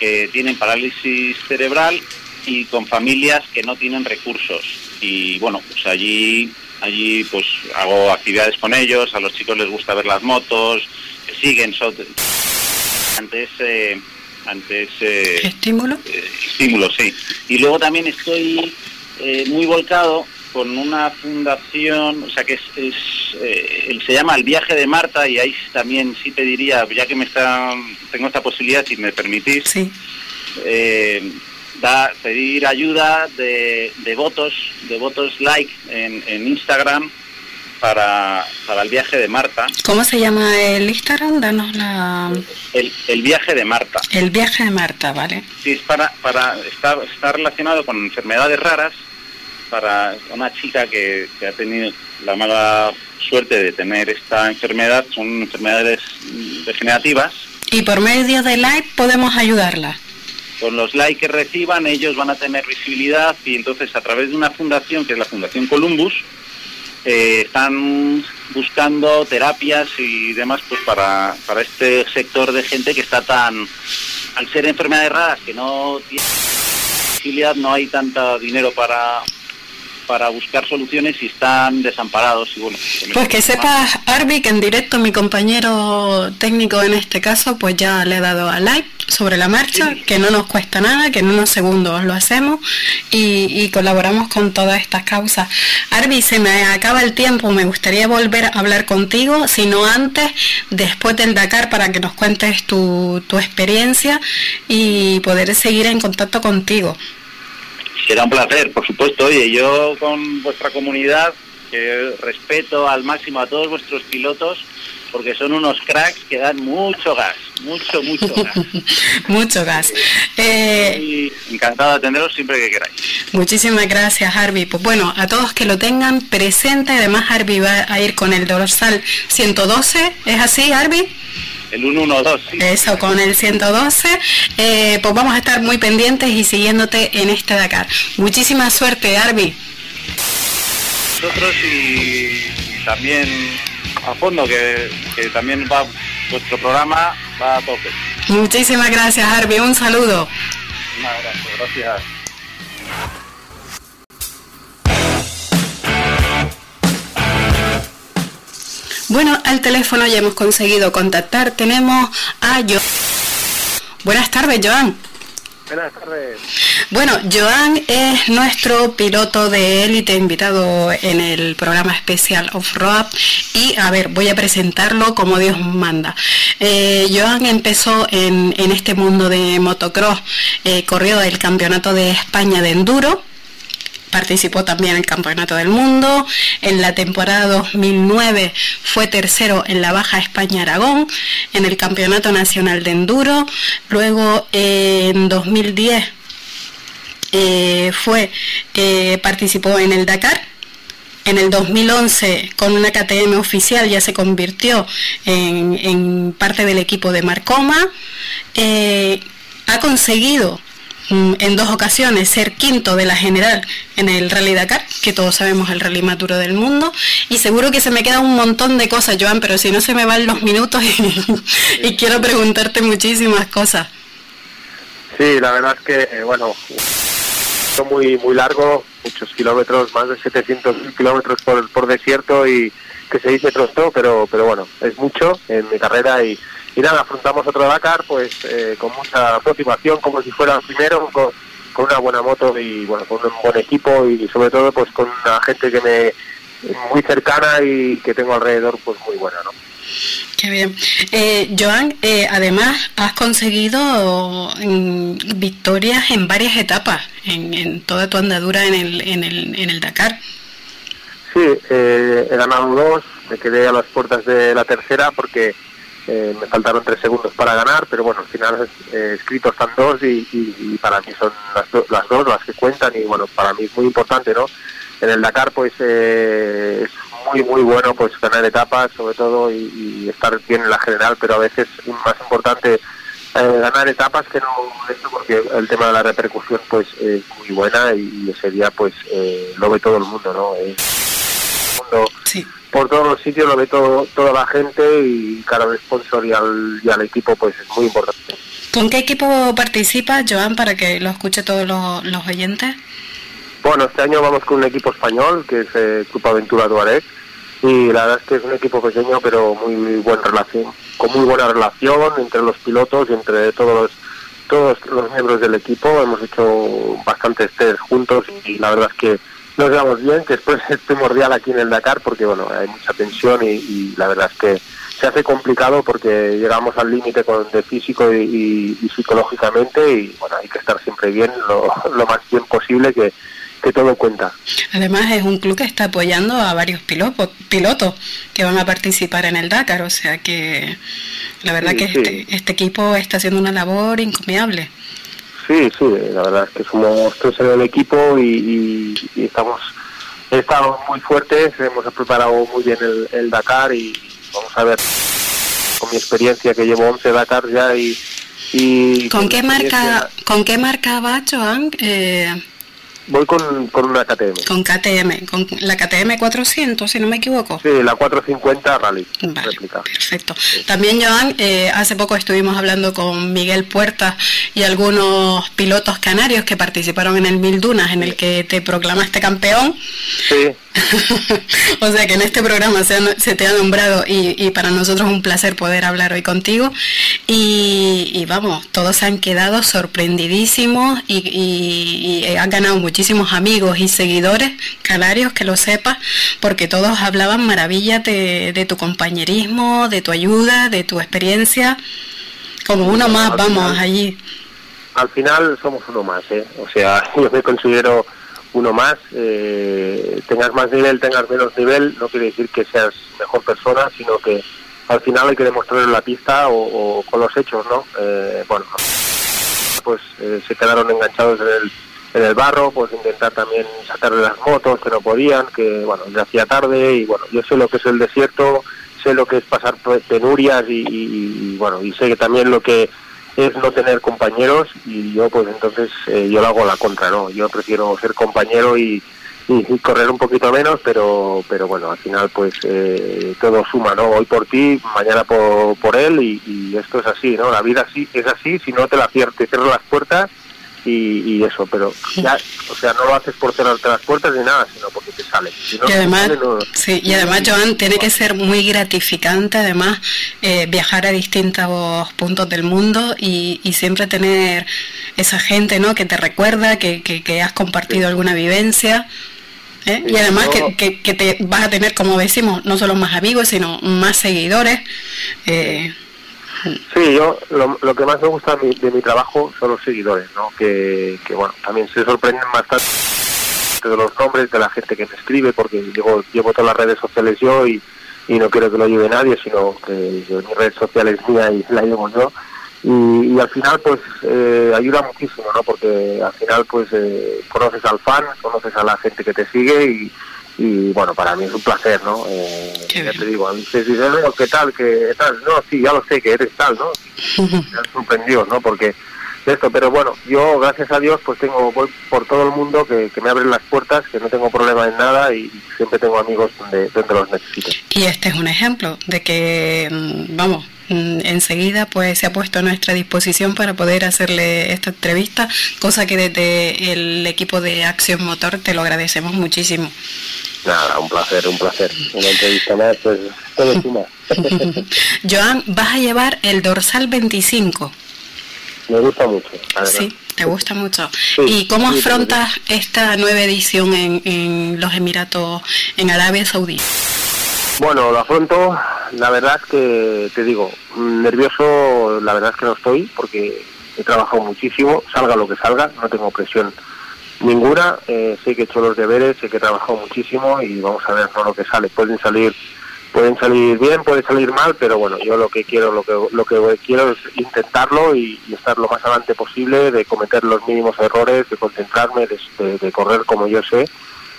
que tienen parálisis cerebral y con familias que no tienen recursos. Y bueno, pues allí, allí pues hago actividades con ellos, a los chicos les gusta ver las motos, siguen ante ese ante ese estímulo eh, estímulo sí y luego también estoy eh, muy volcado con una fundación o sea que es, eh, se llama el viaje de Marta y ahí también sí pediría ya que me está tengo esta posibilidad si me permitís sí da, pedir ayuda de, de votos, de votos like en, en Instagram para, para, el viaje de Marta. ¿Cómo se llama el Instagram? Danos la... El, el viaje de Marta. El viaje de Marta, vale. Sí, es para, para está, está relacionado con enfermedades raras para una chica que, que ha tenido la mala suerte de tener esta enfermedad, son enfermedades degenerativas. Y por medio de like podemos ayudarla con los likes que reciban ellos van a tener visibilidad y entonces a través de una fundación que es la Fundación Columbus eh, están buscando terapias y demás pues para, para este sector de gente que está tan al ser enfermedades raras que no tiene visibilidad no hay tanto dinero para para buscar soluciones y están desamparados. Y bueno, pues que sepas, Arby, que en directo mi compañero técnico en este caso, pues ya le he dado a like sobre la marcha, que no nos cuesta nada, que en unos segundos lo hacemos y, colaboramos con todas estas causas. Arby, se me acaba el tiempo, me gustaría volver a hablar contigo, sino antes, después del Dakar, para que nos cuentes tu, tu experiencia y poder seguir en contacto contigo. Será un placer, por supuesto. Oye, yo con vuestra comunidad, que respeto al máximo a todos vuestros pilotos, porque son unos cracks que dan mucho gas, mucho, mucho gas. *laughs* mucho gas. Eh, encantado de atenderos siempre que queráis. Muchísimas gracias, Harvey. Pues bueno, a todos que lo tengan presente, además Harvey va a ir con el dorsal 112, ¿es así, Harvey? El 112. Sí. Eso, con el 112. Eh, pues vamos a estar muy pendientes y siguiéndote en este Dakar. Muchísima suerte, Arby. Nosotros y, también a fondo, que, que también va vuestro programa va a tope. Muchísimas gracias, Arby. Un saludo. Un abrazo, gracias. Bueno, al teléfono ya hemos conseguido contactar. Tenemos a Joan. Buenas tardes, Joan. Buenas tardes. Bueno, Joan es nuestro piloto de élite invitado en el programa especial Off-Road y a ver, voy a presentarlo como Dios manda. Eh, Joan empezó en, en, este mundo de motocross, eh, corrió el Campeonato de España de Enduro, participó también en el Campeonato del Mundo. En la temporada 2009 fue tercero en la Baja España Aragón, en el Campeonato Nacional de Enduro. Luego en 2010 eh, fue eh, participó en el Dakar. En el 2011, con una KTM oficial, ya se convirtió en, en parte del equipo de Marcoma. Eh, ha conseguido en dos ocasiones ser quinto de la general en el Rally Dakar, que todos sabemos el rally más duro del mundo, y seguro que se me queda un montón de cosas, Joan, pero si no se me van los minutos y, quiero preguntarte muchísimas cosas. Sí, la verdad es que, bueno, muy muy largo, muchos kilómetros, más de 700 kilómetros por, por desierto y que se dice pronto, pero, pero bueno, es mucho en mi carrera y, y nada, afrontamos otro Dakar pues eh, con mucha motivación, como si fuera el primero, con, con, una buena moto y bueno, con un buen equipo y sobre todo pues con una gente que me muy cercana y que tengo alrededor pues muy buena, ¿no? Qué bien. Eh, Joan, eh, además has conseguido mm, victorias en varias etapas, en, en, toda tu andadura en el, en el, en el Dakar. Sí, eh, he ganado dos, me quedé a las puertas de la tercera porque eh, me faltaron tres segundos para ganar, pero bueno, al final eh, escritos están dos y, para mí son las, do, las dos las que cuentan y bueno, para mí es muy importante, ¿no? En el Dakar pues eh, es muy muy bueno pues ganar etapas sobre todo y, estar bien en la general, pero a veces es más importante eh, ganar etapas que no esto porque el tema de la repercusión pues es muy buena y, ese día pues eh, lo ve todo el mundo, ¿no? el mundo sí por todos los sitios lo ve todo, toda la gente y cada sponsor y al, y al equipo pues es muy importante. ¿Con qué equipo participa, Joan, para que lo escuche todos los, los oyentes? Bueno, este año vamos con un equipo español, que es el Grupo Aventura Tuareg, y la verdad es que es un equipo pequeño, pero muy, muy buena relación, con muy buena relación entre los pilotos y entre todos los, todos los miembros del equipo. Hemos hecho bastantes test juntos y la verdad es que nos llevamos bien, que después es primordial aquí en el Dakar porque bueno, hay mucha tensión y, y la verdad es que se hace complicado porque llegamos al límite de físico y, y, y, psicológicamente y bueno, hay que estar siempre bien, lo, *laughs* lo más bien posible que, que todo cuenta. Además es un club que está apoyando a varios pilotos, pilotos que van a participar en el Dakar, o sea que la verdad sí, que sí. Este, este equipo está haciendo una labor encomiable. Sí, sí, la verdad es que somos tres en el equipo y, y, y estamos estamos muy fuertes, hemos preparado muy bien el, el, Dakar y vamos a ver con mi experiencia que llevo 11 Dakar ya y, y ¿Con, qué marca con qué marca va Joan? Eh... Voy con, con, una KTM. Con KTM, con la KTM 400, si no me equivoco. Sí, la 450 Rally. Vale, réplica. perfecto. Sí. También, Joan, eh, hace poco estuvimos hablando con Miguel Puerta y algunos pilotos canarios que participaron en el Mil Dunas, en el que te proclamaste campeón. Sí. *laughs* o sea que en este programa se, se te ha nombrado y, y, para nosotros es un placer poder hablar hoy contigo. Y, y vamos, todos han quedado sorprendidísimos y, y han ganado muchísimos amigos y seguidores canarios, que lo sepas, porque todos hablaban maravillas de, de, tu compañerismo, de tu ayuda, de tu experiencia. Como uno más, al vamos final, allí. Al final somos uno más, ¿eh? O sea, *laughs* yo me considero uno más, eh, tengas más nivel, tengas menos nivel, no quiere decir que seas mejor persona, sino que al final hay que demostrarlo en la pista o, o con los hechos, ¿no? Eh, bueno, pues eh, se quedaron enganchados en el, en el barro, pues intentar también sacarle las motos que no podían, que bueno, ya hacía tarde y bueno, yo sé lo que es el desierto, sé lo que es pasar penurias y, y, bueno, y sé que también lo que es no tener compañeros y yo pues entonces eh, yo lo hago la contra, ¿no? Yo prefiero ser compañero y, correr un poquito menos, pero pero bueno, al final pues eh, todo suma, ¿no? Hoy por ti, mañana por, por él y, esto es así, ¿no? La vida sí es así, si no te la cierras, te cierras las puertas y, eso, pero ya, o sea, no lo haces por cerrarte las puertas ni nada, sino porque te sale. y además, sí, y además, Joan, tiene que ser muy gratificante, además, eh, viajar a distintos puntos del mundo y, y, siempre tener esa gente, ¿no? Que te recuerda, que, que, has compartido alguna vivencia. ¿eh? Y además que, que, te vas a tener, como decimos, no solo más amigos, sino más seguidores. Eh, Sí, yo lo, lo, que más me gusta de mi, trabajo son los seguidores, ¿no? Que, que, bueno, también se sorprenden bastante de los nombres de la gente que me escribe, porque llevo, llevo todas las redes sociales yo y, y no quiero que lo lleve nadie, sino que mi red social es mía y la llevo yo. Y, y al final, pues, eh, ayuda muchísimo, ¿no? Porque al final, pues, eh, conoces al fan, conoces a la gente que te sigue y y bueno, para mí es un placer, ¿no? Eh, ya te digo, a mí se dice, no, ¿qué tal? ¿Qué tal? No, sí, ya lo sé, que eres tal, ¿no? Me han sorprendido, ¿no? Porque esto, pero bueno, yo gracias a Dios pues tengo, voy por todo el mundo que, me abren las puertas, que no tengo problema en nada y siempre tengo amigos donde, donde los necesito. Y este es un ejemplo de que, mm, vamos, enseguida pues se ha puesto a nuestra disposición para poder hacerle esta entrevista, cosa que desde el equipo de Acción Motor te lo agradecemos muchísimo. Nada, un placer, un placer. Una entrevista más, pues todo suma. *laughs* Joan, vas a llevar el dorsal 25. Me gusta mucho. Sí, te gusta mucho. ¿Y cómo afrontas esta nueva edición en, en los Emiratos, en Arabia Saudí? Bueno, lo afronto, la verdad que te digo, nervioso, la verdad es que no estoy, porque he trabajado muchísimo, salga lo que salga, no tengo presión Ninguna, eh, sé que he hecho los deberes, sé que he trabajado muchísimo y vamos a ver lo que sale. Pueden salir pueden salir bien, pueden salir mal, pero bueno, yo lo que quiero lo que lo que quiero es intentarlo y, estar lo más adelante posible, de cometer los mínimos errores, de concentrarme, de, correr como yo sé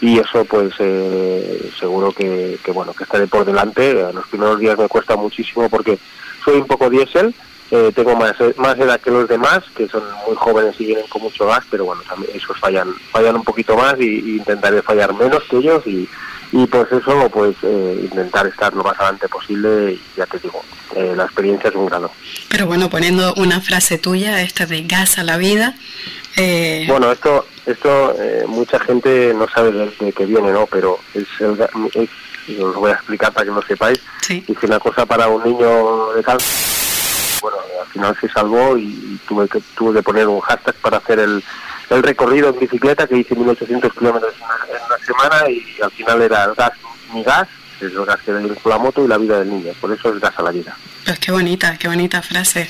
y eso pues eh, seguro que, que, bueno que estaré por delante. Los primeros días me cuesta muchísimo porque soy un poco diésel eh, tengo más, más edad que los demás, que son muy jóvenes y vienen con mucho gas, pero bueno, también esos fallan, fallan un poquito más y, intentaré fallar menos que ellos y, y pues eso, pues eh, intentar estar lo más adelante posible y ya te digo, eh, la experiencia es un grado. Pero bueno, poniendo una frase tuya, esta de gas a la vida. Bueno, esto, esto mucha gente no sabe de, qué viene, ¿no? Pero es, el, es, os voy a explicar para que lo sepáis. Sí. Es una cosa para un niño de cáncer bueno, al final se salvó y tuve que, tuve que poner un hashtag para hacer el, el recorrido en bicicleta que hice 1800 kilómetros en una semana y al final era gas, mi gas, es el gas que con la moto y la vida del niño, por eso es gas a la vida. Pues qué bonita, qué bonita frase.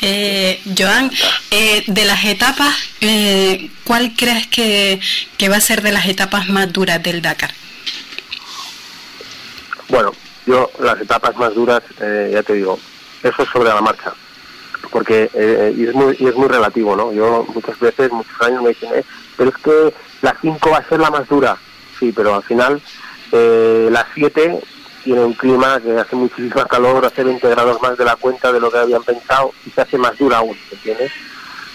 Eh, Joan, eh, de las etapas, eh, ¿cuál crees que, que va a ser de las etapas más duras del Dakar? Bueno, yo las etapas más duras, eh, ya te digo, eso es sobre la marcha porque eh, y es muy y es muy relativo no yo muchas veces muchos años me dicen eh, pero es que la 5 va a ser la más dura sí pero al final eh, la 7 tiene un clima que hace muchísima calor hace 20 grados más de la cuenta de lo que habían pensado y se hace más dura aún ¿entiendes?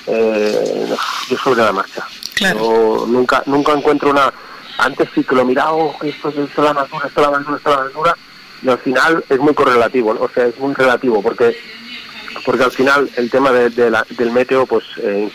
Eh, yo sobre la marcha claro. nunca nunca encuentro una antes sí que lo miraba oh, esto, es la más dura esto es la más dura esto es la más dura y al final es muy correlativo, o sea, es muy relativo, porque porque al final el tema de, del meteo, pues eh,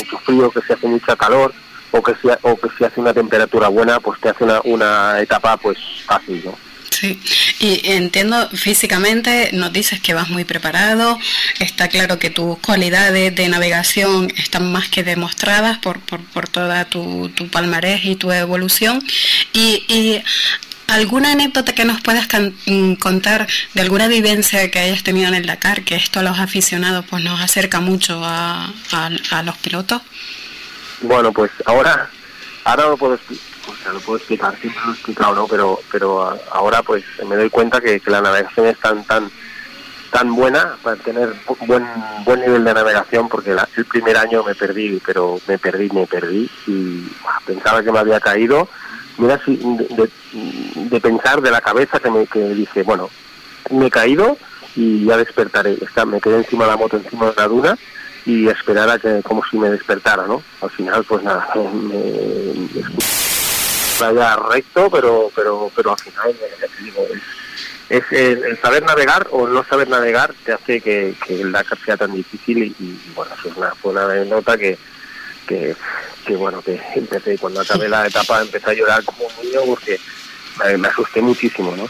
mucho frío, que se hace mucha calor, o que se, o que se hace una temperatura buena, pues te hace una, una etapa pues fácil, ¿no? Sí, y entiendo físicamente, nos dices que vas muy preparado, está claro que tus cualidades de navegación están más que demostradas por, por, por toda tu, tu palmarés y tu evolución. Y ¿Alguna anécdota que nos puedas mm, contar de alguna vivencia que hayas tenido en el Dakar, que esto a los aficionados pues nos acerca mucho a, a, los pilotos? Bueno, pues ahora, ahora lo puedo, explicar, siempre lo he ¿no? Pero, pero ahora pues me doy cuenta que, la navegación es tan, tan, tan buena para tener buen, buen nivel de navegación, porque el primer año me perdí, pero me perdí, me perdí y pensaba que me había caído mira, de, de, pensar de la cabeza que me que dice, bueno, me he caído y ya despertaré. Está, me quedé encima de la moto, encima de la duna y esperar a que como si me despertara, ¿no? Al final, pues nada, *laughs* me, vaya recto, pero pero pero al final, es, el, saber navegar o no saber navegar te hace que, el Dakar sea tan difícil y, bueno, eso es una, fue una nota que, que, bueno, que empecé, cuando acabé la etapa empecé a llorar como un niño porque me, asusté muchísimo, ¿no?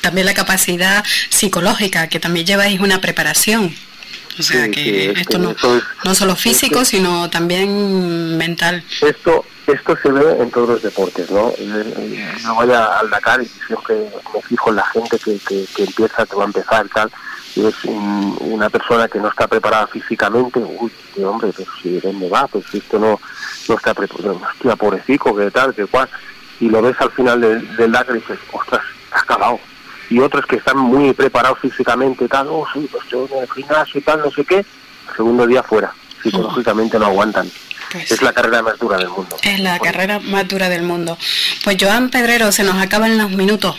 También la capacidad psicológica, que también lleváis una preparación. O sea que esto no, no solo físico, sino también mental. Esto esto se ve en todos los deportes, ¿no? No vaya al Dakar y siempre me fijo en la gente que, que, empieza, que va a empezar y tal, es una persona que no está preparada físicamente, uy, qué hombre, pero si dónde va, pues si esto no, no está preparado, hostia, pobrecito, que tal, que cual, y lo ves al final del, del y dices, ostras, has acabado. Y otros que están muy preparados físicamente, tal, oh, sí, pues yo en el gimnasio y tal, no sé qué, segundo día fuera, psicológicamente no aguantan. Pues es la carrera más dura del mundo. Es la carrera más dura del mundo. Pues Joan Pedrero, se nos acaban los minutos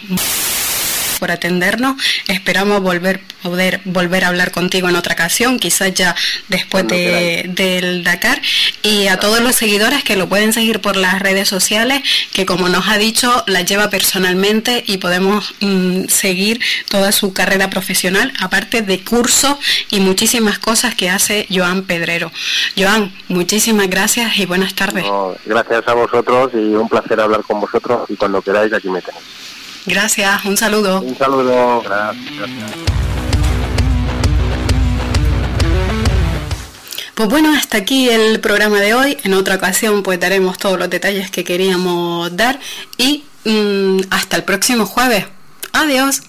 por atendernos. Esperamos volver poder volver a hablar contigo en otra ocasión, quizás ya después de, del Dakar. Y a todos los seguidores que lo pueden seguir por las redes sociales, que como nos ha dicho, la lleva personalmente y podemos mm, seguir toda su carrera profesional, aparte de cursos y muchísimas cosas que hace Joan Pedrero. Joan, muchísimas gracias y buenas tardes. gracias a vosotros y un placer hablar con vosotros y cuando queráis aquí me tenéis. Gracias, un saludo. Un saludo, gracias. Pues bueno, hasta aquí el programa de hoy. En otra ocasión pues daremos todos los detalles que queríamos dar y mm, hasta el próximo jueves. Adiós.